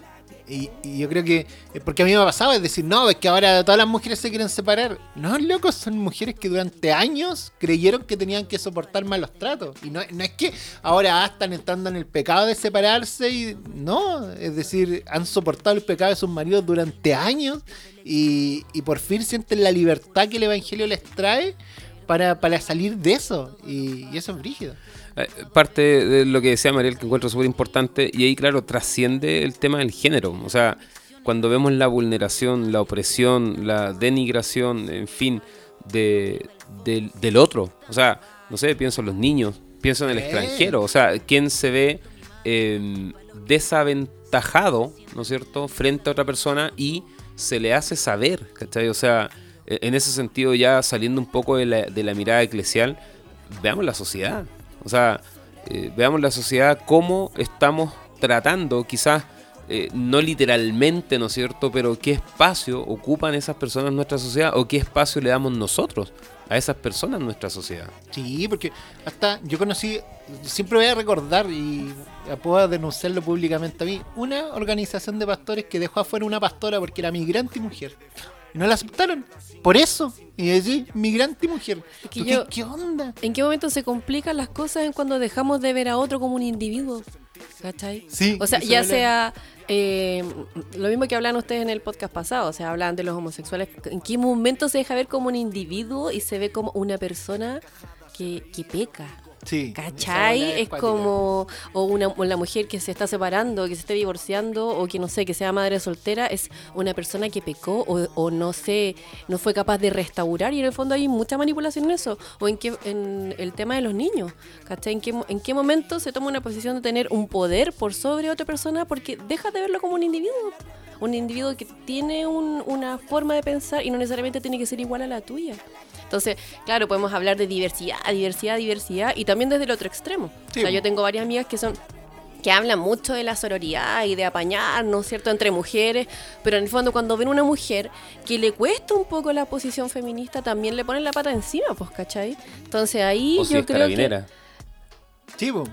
Y, y yo creo que, eh, porque a mí me ha pasado, es decir, no, es que ahora todas las mujeres se quieren separar. No, locos, son mujeres que durante años creyeron que tenían que soportar malos tratos. Y no, no es que ahora están entrando en el pecado de separarse y no, es decir, han soportado el pecado de sus maridos durante años y, y por fin sienten la libertad que el Evangelio les trae para, para salir de eso. Y, eso es brígido. Eh, Parte de lo que decía Mariel que encuentro súper importante y ahí claro trasciende el tema del género. O sea, cuando vemos la vulneración, la opresión, la denigración, en fin, de, del, del otro. O sea, no sé, pienso en los niños, pienso en el extranjero. O sea, ¿quién se ve eh, desaventajado, ¿no es cierto?, frente a otra persona y se le hace saber, ¿cachai? O sea, e- en ese sentido ya saliendo un poco de la, de la mirada eclesial, veamos la sociedad. O sea, eh, veamos la sociedad cómo estamos tratando, quizás eh, no literalmente, ¿no es cierto? Pero qué espacio ocupan esas personas en nuestra sociedad o qué espacio le damos nosotros a esas personas en nuestra sociedad. Sí, porque hasta yo conocí, siempre voy a recordar y puedo denunciarlo públicamente a mí, una organización de pastores que dejó afuera una pastora porque era migrante y mujer. Y no la aceptaron. Por eso. Y decir, migrante y mujer. Es que ¿Qué, yo- ¿Qué onda? ¿En qué momento se complican las cosas en cuando dejamos de ver a otro como un individuo? ¿Cachai? Sí, O sea, ya sea eh, lo mismo que hablan ustedes en el podcast pasado, o sea, hablan de los homosexuales. ¿En qué momento se deja ver como un individuo y se ve como una persona que, que peca? Sí. ¿Cachai? Es como o una, o la mujer que se está separando, que se esté divorciando, o que no sé, que sea madre soltera, es una persona que pecó o, o no sé, no fue capaz de restaurar y en el fondo hay mucha manipulación en eso. O en, que, en el tema de los niños, ¿cachai? ¿En qué, mo- ¿En qué momento se toma una posición de tener un poder por sobre otra persona porque deja de verlo como un individuo? Un individuo que tiene un- una forma de pensar y no necesariamente tiene que ser igual a la tuya. Entonces, claro, podemos hablar de diversidad, diversidad, diversidad y también desde el otro extremo. Sí, o sea, yo tengo varias amigas que son que hablan mucho de la sororidad y de apañar, ¿no es cierto?, entre mujeres, pero en el fondo cuando ven una mujer que le cuesta un poco la posición feminista, también le ponen la pata encima, pues, ¿cachai? Entonces ahí o yo creo que...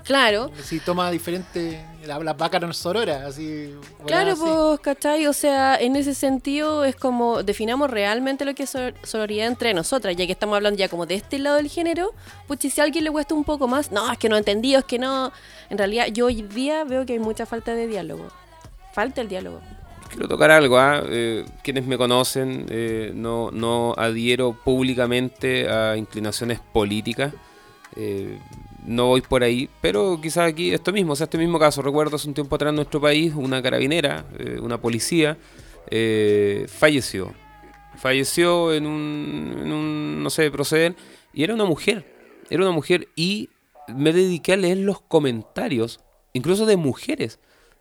Claro, Si toma diferente. La, la vaca no es sorora, así. Claro, pues, ¿cachai? O sea, en ese sentido es como definamos realmente lo que es sor- sororidad entre nosotras, ya que estamos hablando ya como de este lado del género, pues si a alguien le cuesta un poco más, no, es que no he entendido, es que no. En realidad, yo hoy día veo que hay mucha falta de diálogo. Falta el diálogo. Quiero tocar algo, ¿ah? Eh, quienes me conocen, eh, no, no adhiero públicamente a inclinaciones políticas. No voy por ahí, pero quizás aquí esto mismo, o sea, este mismo caso. Recuerdo hace un tiempo atrás en nuestro país, una carabinera, eh, una policía, eh, falleció. Falleció en un, en un, no sé, proceder, y era una mujer. Era una mujer, y me dediqué a leer los comentarios, incluso de mujeres,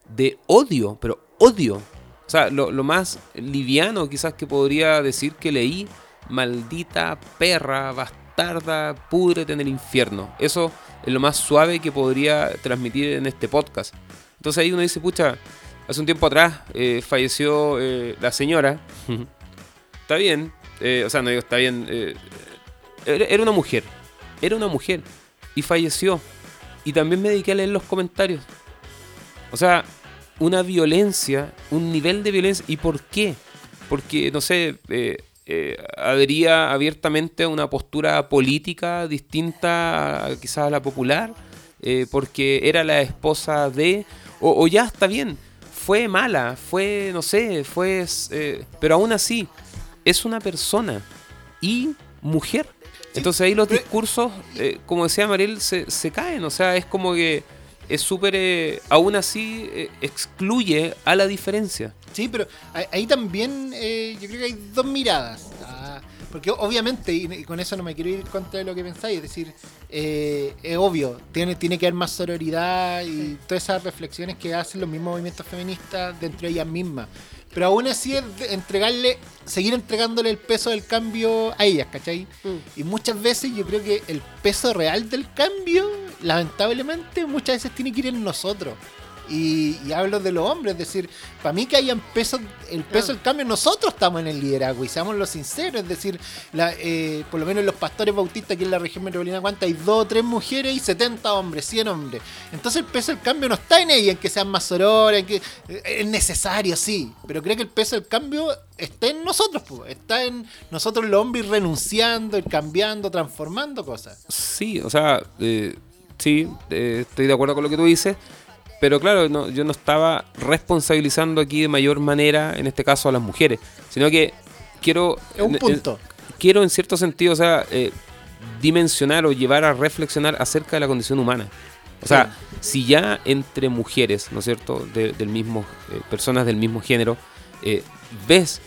de odio, pero odio. O sea, lo, lo más liviano quizás que podría decir que leí, maldita perra, bastarda, púdrete en el infierno. Eso es lo más suave que podría transmitir en este podcast. Entonces ahí uno dice, pucha, hace un tiempo atrás eh, falleció eh, la señora. está bien, eh, o sea, no digo está bien. era, era una mujer, era una mujer y falleció. Y también me dediqué a leer los comentarios. O sea, una violencia, un nivel de violencia. ¿Y por qué? Porque, no sé, eh, eh, adhería abiertamente a una postura política distinta a, quizás a la popular, eh, porque era la esposa de... O, o ya está bien, fue mala, fue, no sé, fue... eh, pero aún así, es una persona y mujer. Entonces ahí los discursos, eh, como decía Mariel, se, se caen. O sea, es como que es súper... eh, aún así eh, excluye a la diferencia. Sí, pero ahí- también eh, yo creo que hay dos miradas. Ah, porque obviamente, y con eso no me quiero ir contra de lo que pensáis, es decir, eh, es obvio, tiene, tiene que haber más sororidad y todas esas reflexiones que hacen los mismos movimientos feministas dentro de ellas mismas. pero aún así es entregarle, seguir entregándole el peso del cambio a ellas, ¿cachai? Mm. Y muchas veces yo creo que el peso real del cambio, lamentablemente, muchas veces tiene que ir en nosotros. Y, y hablo de los hombres, es decir, para mí que hayan peso, el peso del cambio, nosotros estamos en el liderazgo y seamos los sinceros, es decir, la, eh, por lo menos los pastores bautistas aquí en la región metropolitana, ¿cuántas? Hay dos o tres mujeres y 70 hombres, 100 hombres. Entonces el peso del cambio no está en ella, en que sean más sororas, en que eh, es necesario, sí, pero creo que el peso del cambio está en nosotros, po, está en nosotros los hombres renunciando, cambiando, transformando cosas. Sí, o sea, eh, sí, eh, estoy de acuerdo con lo que tú dices, pero claro, no, yo no estaba responsabilizando aquí de mayor manera, en este caso a las mujeres, sino que quiero... Es un en- punto. en- quiero en cierto sentido, o sea, eh, dimensionar o llevar a reflexionar acerca de la condición humana. O sea, si ya entre mujeres, ¿no es cierto?, de- del mismo, eh, personas del mismo género, eh, ves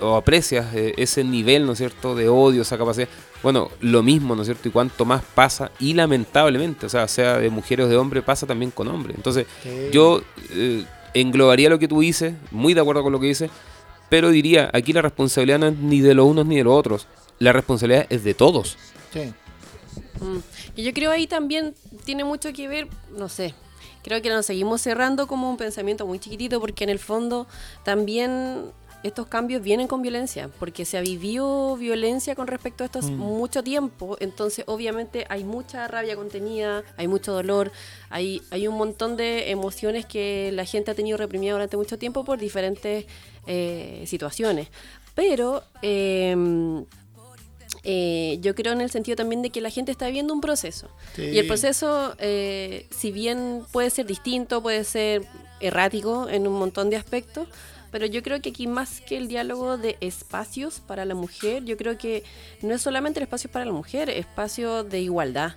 o aprecias eh, ese nivel, ¿no es cierto?, de odio, esa capacidad. Bueno, lo mismo, ¿no es cierto? Y cuanto más pasa, y lamentablemente, o sea, sea de mujeres o de hombres, pasa también con hombres. Entonces, yo eh, englobaría lo que tú dices, muy de acuerdo con lo que dices, pero diría, aquí la responsabilidad no es ni de los unos ni de los otros, la responsabilidad es de todos. Sí. Mm. Y yo creo ahí también tiene mucho que ver, no sé, creo que nos seguimos cerrando como un pensamiento muy chiquitito porque en el fondo también estos cambios vienen con violencia, porque se ha vivido violencia con respecto a esto hace Mm. mucho tiempo, entonces obviamente hay mucha rabia contenida, hay mucho dolor, hay, hay un montón de emociones que la gente ha tenido reprimida durante mucho tiempo por diferentes eh, situaciones. Pero eh, eh, yo creo en el sentido también de que la gente está viviendo un proceso. Sí. Y el proceso, eh, si bien puede ser distinto, puede ser errático en un montón de aspectos, pero yo creo que aquí más que el diálogo de espacios para la mujer, yo creo que no es solamente el espacio para la mujer, es espacio de igualdad.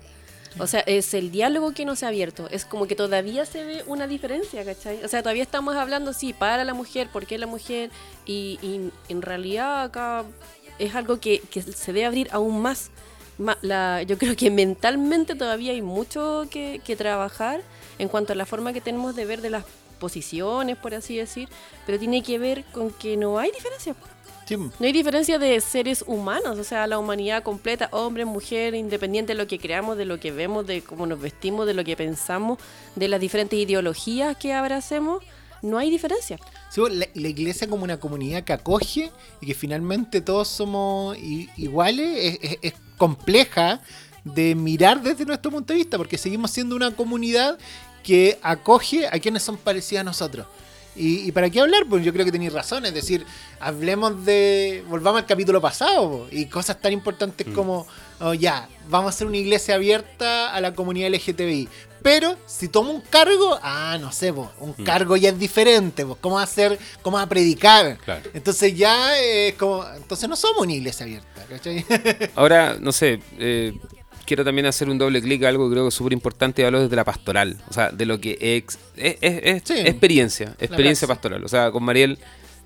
O sea, es el diálogo que no se ha abierto. Es como que todavía se ve una diferencia, ¿cachai? O sea, todavía estamos hablando, sí, para la mujer, por qué la mujer, y, y en realidad acá es algo que, que se debe abrir aún más. La- yo creo que mentalmente todavía hay mucho que, que trabajar en cuanto a la forma que tenemos de ver de las posiciones, por así decir, pero tiene que ver con que no hay diferencia. Sí. No hay diferencia de seres humanos, o sea, la humanidad completa, hombre, mujer, independiente de lo que creamos, de lo que vemos, de cómo nos vestimos, de lo que pensamos, de las diferentes ideologías que abracemos, no hay diferencia. Sí, la, la iglesia como una comunidad que acoge y que finalmente todos somos iguales es, es- es compleja de mirar desde nuestro punto de vista porque seguimos siendo una comunidad que acoge a quienes son parecidos a nosotros. Y, y para qué hablar? Pues yo creo que tenéis razón, es decir, hablemos de, volvamos al capítulo pasado y cosas tan importantes como, oh, ya, vamos a hacer una iglesia abierta a la comunidad LGTBI. Pero si tomo un cargo, ah, no sé, un cargo ya es diferente, ¿cómo hacer, cómo a predicar? Claro. Entonces ya es como, entonces no somos una iglesia abierta, ¿cachai? Ahora, no sé, eh, quiero también hacer un doble clic a algo que creo que es súper importante y hablo desde la pastoral, o sea, de lo que es, es- es Sí. experiencia, experiencia pastoral. O sea, con Mariel,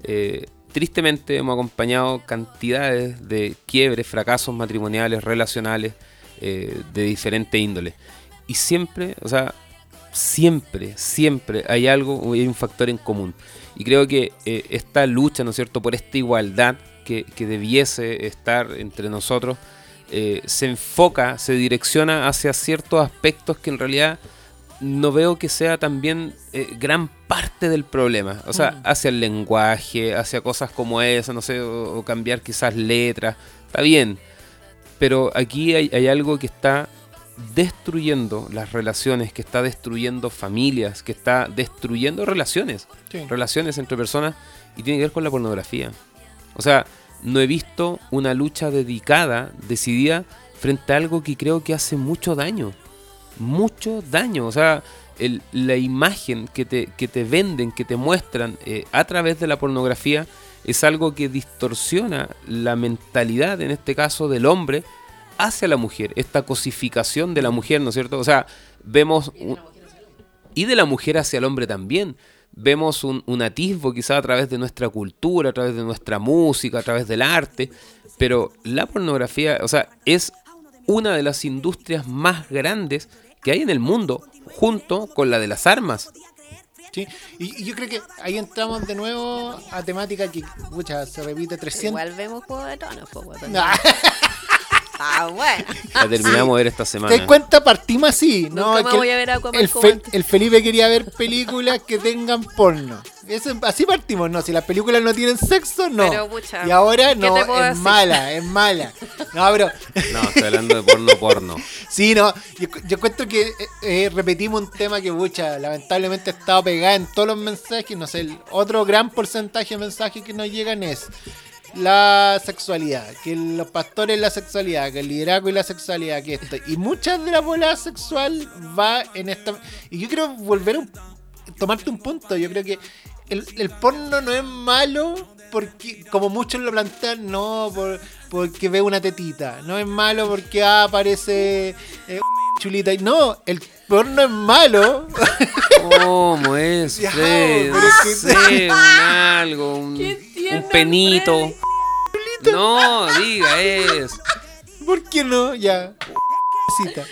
eh, tristemente hemos acompañado cantidades de quiebres, fracasos matrimoniales, relacionales, eh, de diferente índole. Y siempre, o sea, siempre, siempre hay algo, hay un factor en común. Y creo que eh, esta lucha, ¿no es cierto?, por esta igualdad que, que debiese estar entre nosotros, eh, se enfoca, se direcciona hacia ciertos aspectos que en realidad no veo que sea también eh, gran parte del problema. O sea, hacia el lenguaje, hacia cosas como esa, no sé, o, o cambiar quizás letras. Está bien. Pero aquí hay, hay algo que está destruyendo las relaciones, que está destruyendo familias, que está destruyendo relaciones. Sí. Relaciones entre personas y tiene que ver con la pornografía. O sea, no he visto una lucha dedicada, decidida, frente a algo que creo que hace mucho daño. Mucho daño. O sea, el- la imagen que te, que te venden, que te muestran eh, a través de la pornografía, es algo que distorsiona la mentalidad, en este caso, del hombre hacia la mujer. Esta cosificación de la mujer, ¿no es cierto? O sea, vemos... un- y de la mujer hacia el hombre también. Vemos un, un atisbo quizá a través de nuestra cultura, a través de nuestra música, a través del arte, pero la pornografía, o sea, es una de las industrias más grandes que hay en el mundo, junto con la de las armas. ¿sí? Y, y yo creo que ahí entramos de nuevo a temática que, pucha, se repite 300. Igual vemos Juego de Tronos. Ah, bueno. La terminamos de ver esta ¿Te semana. das cuenta? Partimos así. Nunca no, es me que voy a ver Aquaman el, como Fe- antes. el Felipe quería ver películas que tengan porno. Eso- así partimos, no. Si las películas no tienen sexo, no. Pero, pucha, y ahora ¿qué no, te es puedo decir? mala, es mala. No, pero No, estoy hablando de porno porno. sí, no. Yo, yo encuentro que eh, eh, repetimos un tema que, pucha, lamentablemente ha estado pegada en todos los mensajes. No sé, el otro gran porcentaje de mensajes que nos llegan es la sexualidad, que los pastores la sexualidad, que el liderazgo y la sexualidad, que esto. Y muchas de la bola sexual va en esta... Y yo quiero volver a un- tomarte un punto. Yo creo que el, el porno no es malo porque, como muchos lo plantean, no por, porque ve una tetita. No es malo porque ah, parece eh, chulita. Y No, el porno es malo. ¿Cómo es? Ya, Fred? pero es que- No sé, un algo, un, un penito. No, diga eso. ¿Por qué no? Ya. Cita.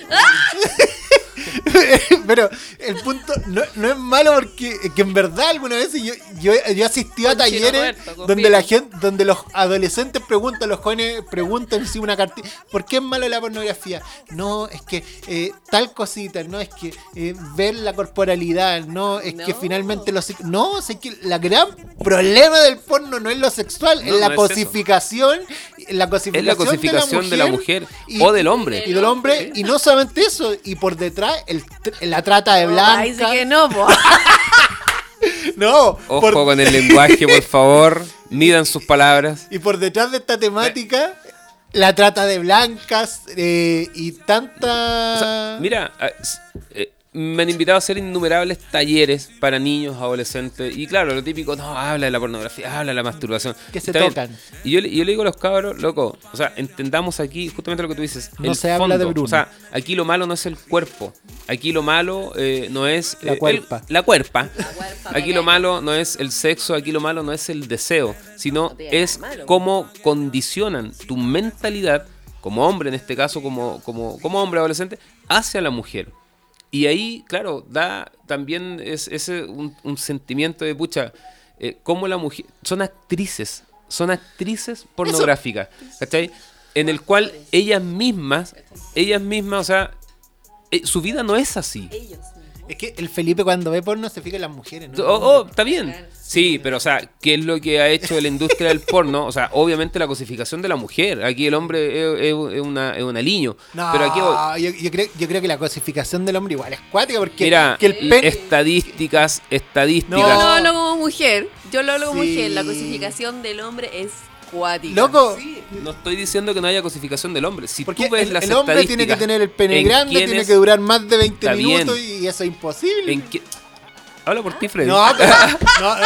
Pero el punto no, no es malo porque que en verdad algunas veces yo, yo, yo asistí a talleres Roberto, donde la gente, donde los adolescentes preguntan, los jóvenes preguntan si una cartilla, ¿por qué es malo la pornografía? No, es que eh, tal cosita, no es que eh, ver la corporalidad, no, es que finalmente los no, es que la gran problema del porno no es lo sexual, No, es la no es eso. cosificación, la Es cosificación, la cosificación de la mujer y- o del hombre. y del hombre, y no solamente eso, y por detrás el, la trata de blanca. Ahí sí que no, po. No, Ojo por- con el lenguaje, por favor. Midan sus palabras. y por detrás de esta temática, la trata de blancas eh, y tanta. O sea, mira, eh, me han invitado a hacer innumerables talleres para niños, adolescentes. Y claro, lo típico, no, habla de la pornografía, habla de la masturbación. Que se Está bien. tocan. Y yo, le- y yo le digo a los cabros, loco, o sea, entendamos aquí justamente lo que tú dices. No el se habla de Bruno. O sea, aquí lo malo no es el cuerpo. Aquí lo malo eh, no es. La eh, cuerpa. el- la cuerpa. cuerpa, Aquí lo malo no es el sexo, aquí lo malo no es el deseo, sino No es malo. cómo condicionan tu mentalidad, como hombre en este caso, como, como, como hombre adolescente, hacia la mujer. Y ahí, claro, da también es, ese un, un sentimiento de pucha, eh, cómo la mujer. Son actrices, son actrices pornográficas, ¿cachai? En el cual ellas mismas, ellas mismas, o sea, eh, su vida no es así. Es que el Felipe cuando ve porno se fija en las mujeres, ¿no? Oh, oh, está bien. Sí, pero o sea, ¿qué es lo que ha hecho la industria del porno? O sea, obviamente la cosificación de la mujer. Aquí el hombre es, es- es una, es un aliño. No, pero aquí, yo, yo creo, yo creo que la cosificación del hombre igual es cuática porque mira, que el pen- estadísticas, estadísticas. Yo lo No. hablo como mujer. Yo lo hablo como Sí. mujer. La cosificación del hombre es Loco, No estoy diciendo que no haya cosificación del hombre. Si porque tú ves el, las el hombre tiene que tener el pene en grande, tiene que durar más de 20 Está bien. minutos y eso es imposible. en qué- Habla por ti, Freddy. No, pero, no,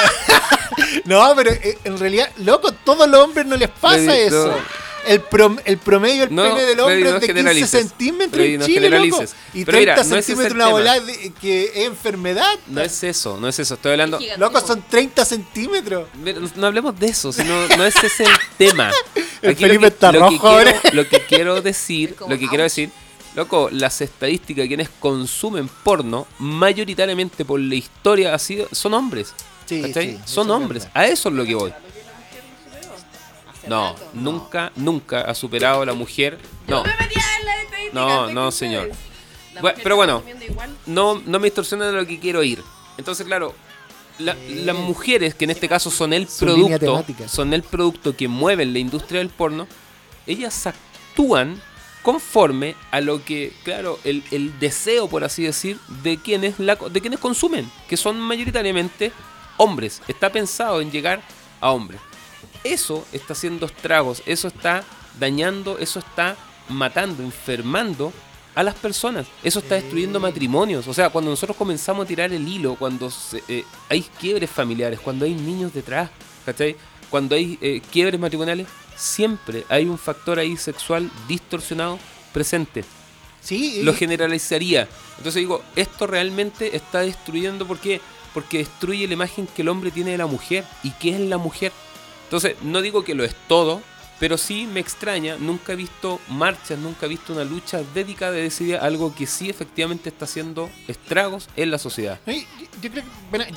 no, pero eh, en realidad, loco, todos los hombres no les pasa Freddy, eso. no. El, prom- el promedio del No, pene del hombre no es de 15 generalices. centímetros en no Chile, loco. Y Pero mira, 30 no ese es el centímetros una bola de- que es enfermedad. No es eso, no es eso. Estoy hablando. Loco, son 30 centímetros. Mira, No, no hablemos de eso, sino, no es ese el tema. Aquí lo Felipe que- está rojo quiero- Lo que quiero decir, como, lo que quiero decir, loco, las estadísticas de quienes consumen porno, mayoritariamente por la historia ha sido, son hombres. Sí, ¿cachai? sí, son hombres. A eso es lo que voy. No, nunca, nunca ha superado la mujer. No, me metía en la estadística, No, ¿de no, señor. Bueno, pero bueno. no, no me distorsionen de lo que quiero ir. Entonces, claro, la- las mujeres, que en este caso son el Su producto, son el producto que mueven la industria del porno, ellas actúan conforme a lo que, claro, el, el deseo, por así decir, de quienes, la, de quienes consumen, que son mayoritariamente hombres. Está pensado en llegar a hombres. Eso está haciendo estragos, eso está dañando, eso está matando, enfermando a las personas. Eso está destruyendo matrimonios. O sea, cuando nosotros comenzamos a tirar el hilo, cuando se- eh, hay quiebres familiares, cuando hay niños detrás, ¿cachai? Cuando hay eh, quiebres matrimoniales, siempre hay un factor ahí sexual distorsionado presente. Sí, Lo generalizaría. Entonces digo, esto realmente está destruyendo, ¿por qué? Porque destruye la imagen que el hombre tiene de la mujer y qué es la mujer. Entonces, no digo que lo es todo, Pero sí me extraña, nunca he visto marchas, nunca he visto una lucha dedicada y decidida a algo que sí efectivamente está haciendo estragos en la sociedad.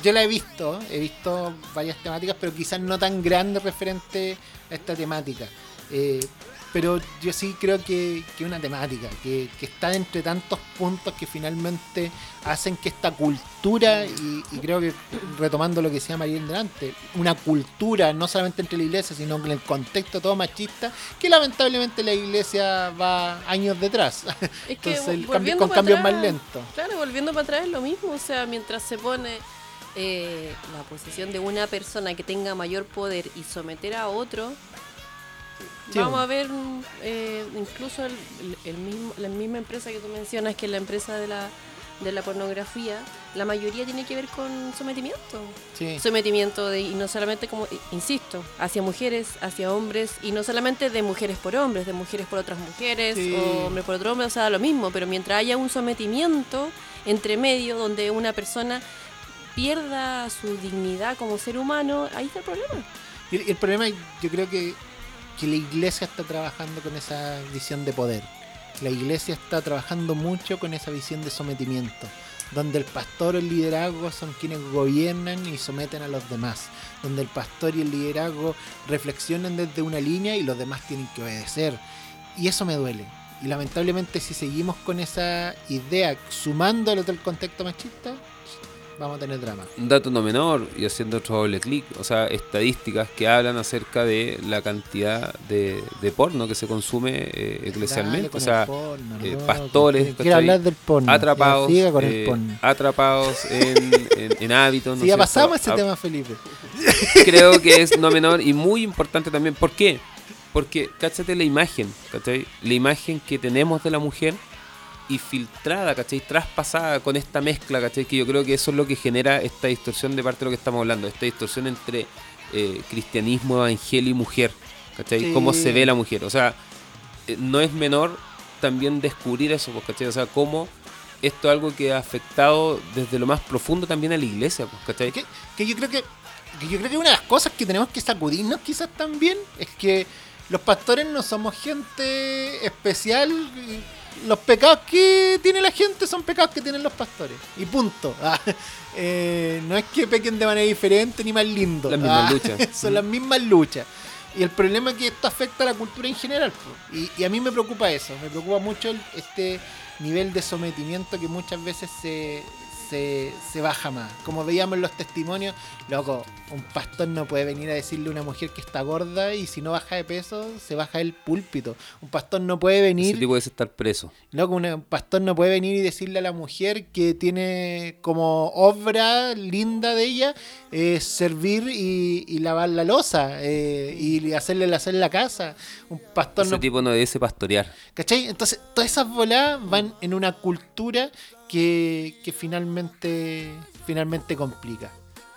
Yo la he visto, he visto varias temáticas, pero quizás no tan grandes referente a esta temática. Eh, pero yo sí creo que que una temática que, que está entre tantos puntos que finalmente hacen que esta cultura, y, y creo que retomando lo que decía María delante, una cultura no solamente entre la iglesia, sino en el contexto todo machista, que lamentablemente la iglesia va años detrás. Es que Entonces, el cambio- con cambios atrás, más lentos. Claro, volviendo para atrás es lo mismo. O sea, mientras se pone eh, la posición de una persona que tenga mayor poder y someter a otro, Sí, vamos bueno. a ver eh, incluso el, mismo, la misma empresa que tú mencionas, que es la empresa de la, de la pornografía, la mayoría tiene que ver con sometimiento. Sí. Sometimiento de, y no solamente como, insisto, hacia mujeres, hacia hombres, y no solamente de mujeres por hombres, de mujeres por otras mujeres, Sí. o hombres por otro hombre, o sea, lo mismo, pero mientras haya un sometimiento entre medio donde una persona pierda su dignidad como ser humano, ahí está el problema. Y el, el problema, yo creo que, que la iglesia está trabajando con esa visión de poder. La iglesia está trabajando mucho con esa visión de sometimiento, donde el pastor o el liderazgo son quienes gobiernan y someten a los demás, donde el pastor y el liderazgo reflexionan desde una línea y los demás tienen que obedecer. Y eso me duele. Y lamentablemente si seguimos con esa idea, sumándolo al contexto machista, vamos a tener drama. Un dato no menor, y haciendo otro doble clic, o sea, estadísticas que hablan acerca de la cantidad de, de porno que se consume eh, eclesialmente. O sea, porno, eh, pastores, hablar del porno. atrapados, con el eh, atrapados en, en- en hábitos. ¿no Sí, ya pasamos ese A- tema, Felipe. creo que es no menor y muy importante también. ¿Por qué? Porque, cáchate la imagen, ¿cachai? La imagen que tenemos de la mujer y filtrada, ¿cachai? Traspasada con esta mezcla, ¿cachai? Que yo creo que eso es lo que genera esta distorsión de parte de lo que estamos hablando, esta distorsión entre eh, cristianismo, evangelio y mujer, ¿cachai? Sí. Cómo se ve la mujer. O sea, eh, no es menor también descubrir eso, pues, ¿cachai? O sea, cómo esto es algo que ha afectado desde lo más profundo también a la iglesia, pues, ¿cachai? Que, que yo creo que, que yo creo que una de las cosas que tenemos que sacudirnos quizás también es que los pastores no somos gente especial. Los pecados que tiene la gente son pecados que tienen los pastores. Y punto. Ah, eh, no es que pequen de manera diferente ni más lindo. Las mismas Ah, luchas. son las mismas luchas. Y el problema es que esto afecta a la cultura en general. Y, y a mí me preocupa eso. Me preocupa mucho el- este nivel de sometimiento que muchas veces se, se, se baja más. Como veíamos en los testimonios, loco, un pastor no puede venir a decirle a una mujer que está gorda y si no baja de peso, se baja el púlpito. Un pastor no puede Ese venir, tipo debe estar preso. loco, una- un pastor no puede venir y decirle a la mujer que tiene como obra linda de ella eh, servir y, y lavar la losa eh, y hacerle el hacer la casa. Un pastor Ese no tipo no debe pastorear. ¿Cachai? Entonces, todas esas voladas van en una cultura que, que finalmente, finalmente complica.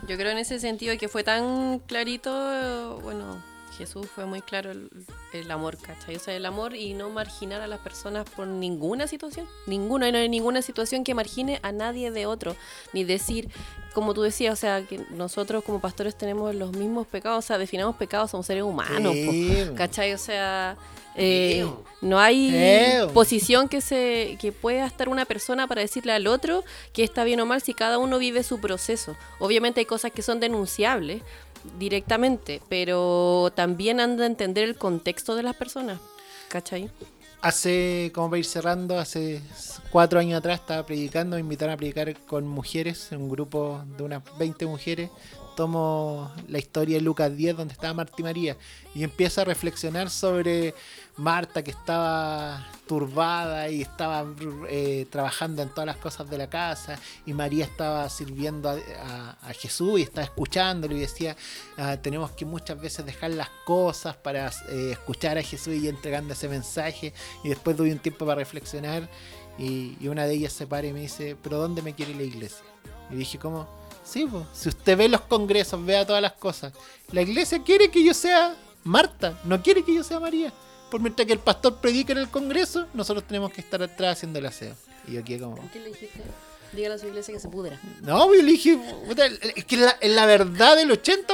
Yo creo en ese sentido que fue tan clarito, bueno, Jesús fue muy claro el, el amor, ¿cachai? O sea, el amor y no marginar a las personas por ninguna situación, ninguna, no hay ninguna situación que margine a nadie de otro, ni decir, como tú decías, o sea, que nosotros como pastores tenemos los mismos pecados, o sea, definamos pecados, somos seres humanos, po. ¿cachai? O sea, eh, no hay posición que se que pueda estar una persona para decirle al otro que está bien o mal si cada uno vive su proceso. Obviamente hay cosas que son denunciables directamente, pero también han de entender el contexto de las personas. ¿Cachai? Hace, como para ir cerrando, hace cuatro años atrás estaba predicando, me invitaron a predicar con mujeres, un grupo de unas 20 mujeres. Tomo la historia de Lucas 10, donde estaba Marta y María, y empiezo a reflexionar sobre Marta, que estaba turbada y estaba eh, trabajando en todas las cosas de la casa, y María estaba sirviendo a Jesús y estaba escuchándolo, y decía: ah, Tenemos que muchas veces dejar las cosas para eh, escuchar a Jesús y entregando ese mensaje y después doy un tiempo para reflexionar y, y una de ellas se para y me dice, pero ¿dónde me quiere la iglesia? Y dije, ¿cómo? Sí, si usted ve los congresos, vea todas las cosas, la iglesia quiere que yo sea Marta, no quiere que yo sea María. Por mientras que el pastor predica en el congreso, nosotros tenemos que estar atrás haciendo el aseo. Y yo aquí como... ¿Qué le dijiste? Dígale a su iglesia que se pudra. No, yo le dije, puta, es que la, la verdad del 80%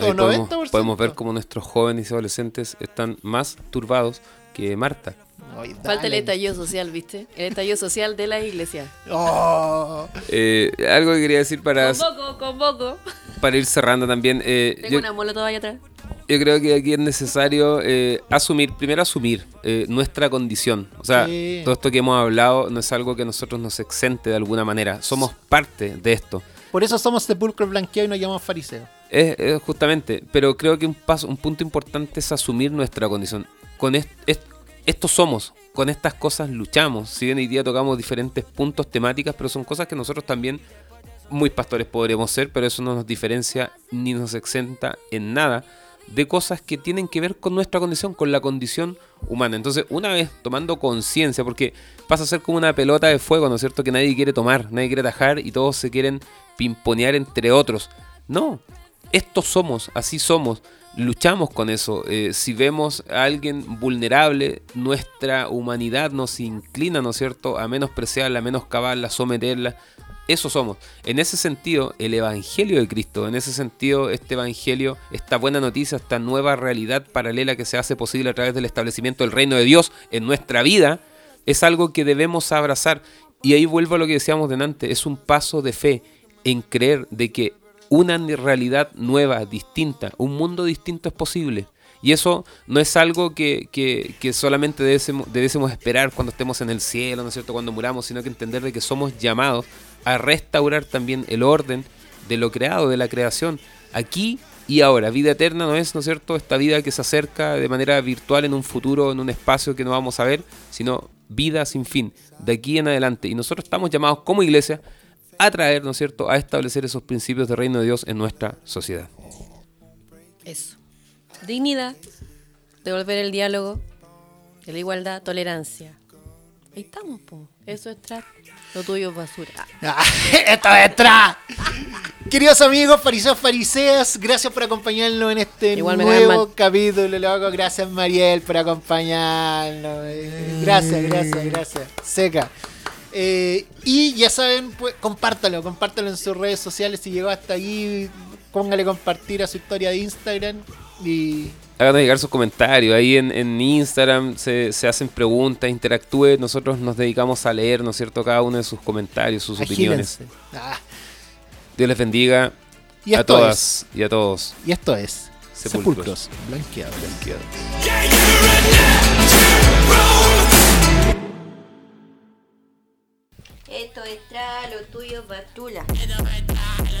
o Ahí 90%. podemos, podemos ver cómo nuestros jóvenes y adolescentes están más turbados que Marta. Ay, Falta el estallido social, ¿viste? El estallido social de la iglesia. Oh. Eh, algo que quería decir para, Convoco, convoco. para ir cerrando también. eh, Tengo yo, una molotov ahí atrás. yo creo que aquí es necesario eh, asumir, primero asumir eh, nuestra condición. O sea, Sí. todo esto que hemos hablado no es algo que nosotros nos exente de alguna manera. Somos parte de esto. Por eso somos sepulcros blanqueados y nos llamamos fariseos. Es, es justamente, pero creo que un paso, un punto importante es asumir nuestra condición. Con est- est- esto somos, con estas cosas luchamos. Si bien hoy día tocamos diferentes puntos temáticas, pero son cosas que nosotros también, muy pastores podríamos ser, pero eso no nos diferencia ni nos exenta en nada de cosas que tienen que ver con nuestra condición, con la condición humana. Entonces, una vez tomando conciencia, porque pasa a ser como una pelota de fuego, ¿no es cierto? Que nadie quiere tomar, nadie quiere atajar y todos se quieren pimponear entre otros. No, estos somos, así somos, luchamos con eso. Eh, si vemos a alguien vulnerable, nuestra humanidad nos inclina, ¿no es cierto?, a menospreciarla, a menoscabarla, someterla. Eso somos. En ese sentido, el Evangelio de Cristo, en ese sentido, este Evangelio, esta buena noticia, esta nueva realidad paralela que se hace posible a través del establecimiento del reino de Dios en nuestra vida, es algo que debemos abrazar. Y ahí vuelvo a lo que decíamos delante, es un paso de fe en creer de que una realidad nueva, distinta, un mundo distinto es posible. Y eso no es algo que, que- solamente debésemos, debésemos esperar cuando estemos en el cielo, ¿no es cierto?, cuando muramos, sino que entender de que somos llamados a restaurar también el orden de lo creado, de la creación, aquí y ahora. Vida eterna no es, ¿no es cierto?, esta vida que se acerca de manera virtual en un futuro, en un espacio que no vamos a ver, sino vida sin fin, de aquí en adelante. Y nosotros estamos llamados como iglesia a traer, ¿no es cierto?, a establecer esos principios de reino de Dios en nuestra sociedad. Eso. Dignidad, devolver el diálogo, la igualdad, tolerancia. Ahí estamos, po. Eso es trap. Lo tuyo es basura. Ah, ¡Esta vez tra! Queridos amigos, fariseos, fariseas, gracias por acompañarnos en este Igual nuevo capítulo, loco. Gracias, Mariel, por acompañarnos. Gracias, gracias, gracias. Seca. Eh, y ya saben, pues, compártalo, compártalo en sus redes sociales. Si llegó hasta ahí, póngale compartir a su historia de Instagram. Y Háganos llegar sus comentarios. Ahí en, en Instagram se, se hacen preguntas, interactúe. Nosotros nos dedicamos a leer, ¿no es cierto?, cada uno de sus comentarios, sus opiniones. Ah, Dios les bendiga y a todas y a todos. Y esto es Sepulcros. Sepulcros Blanqueados. Esto es tra, lo tuyo es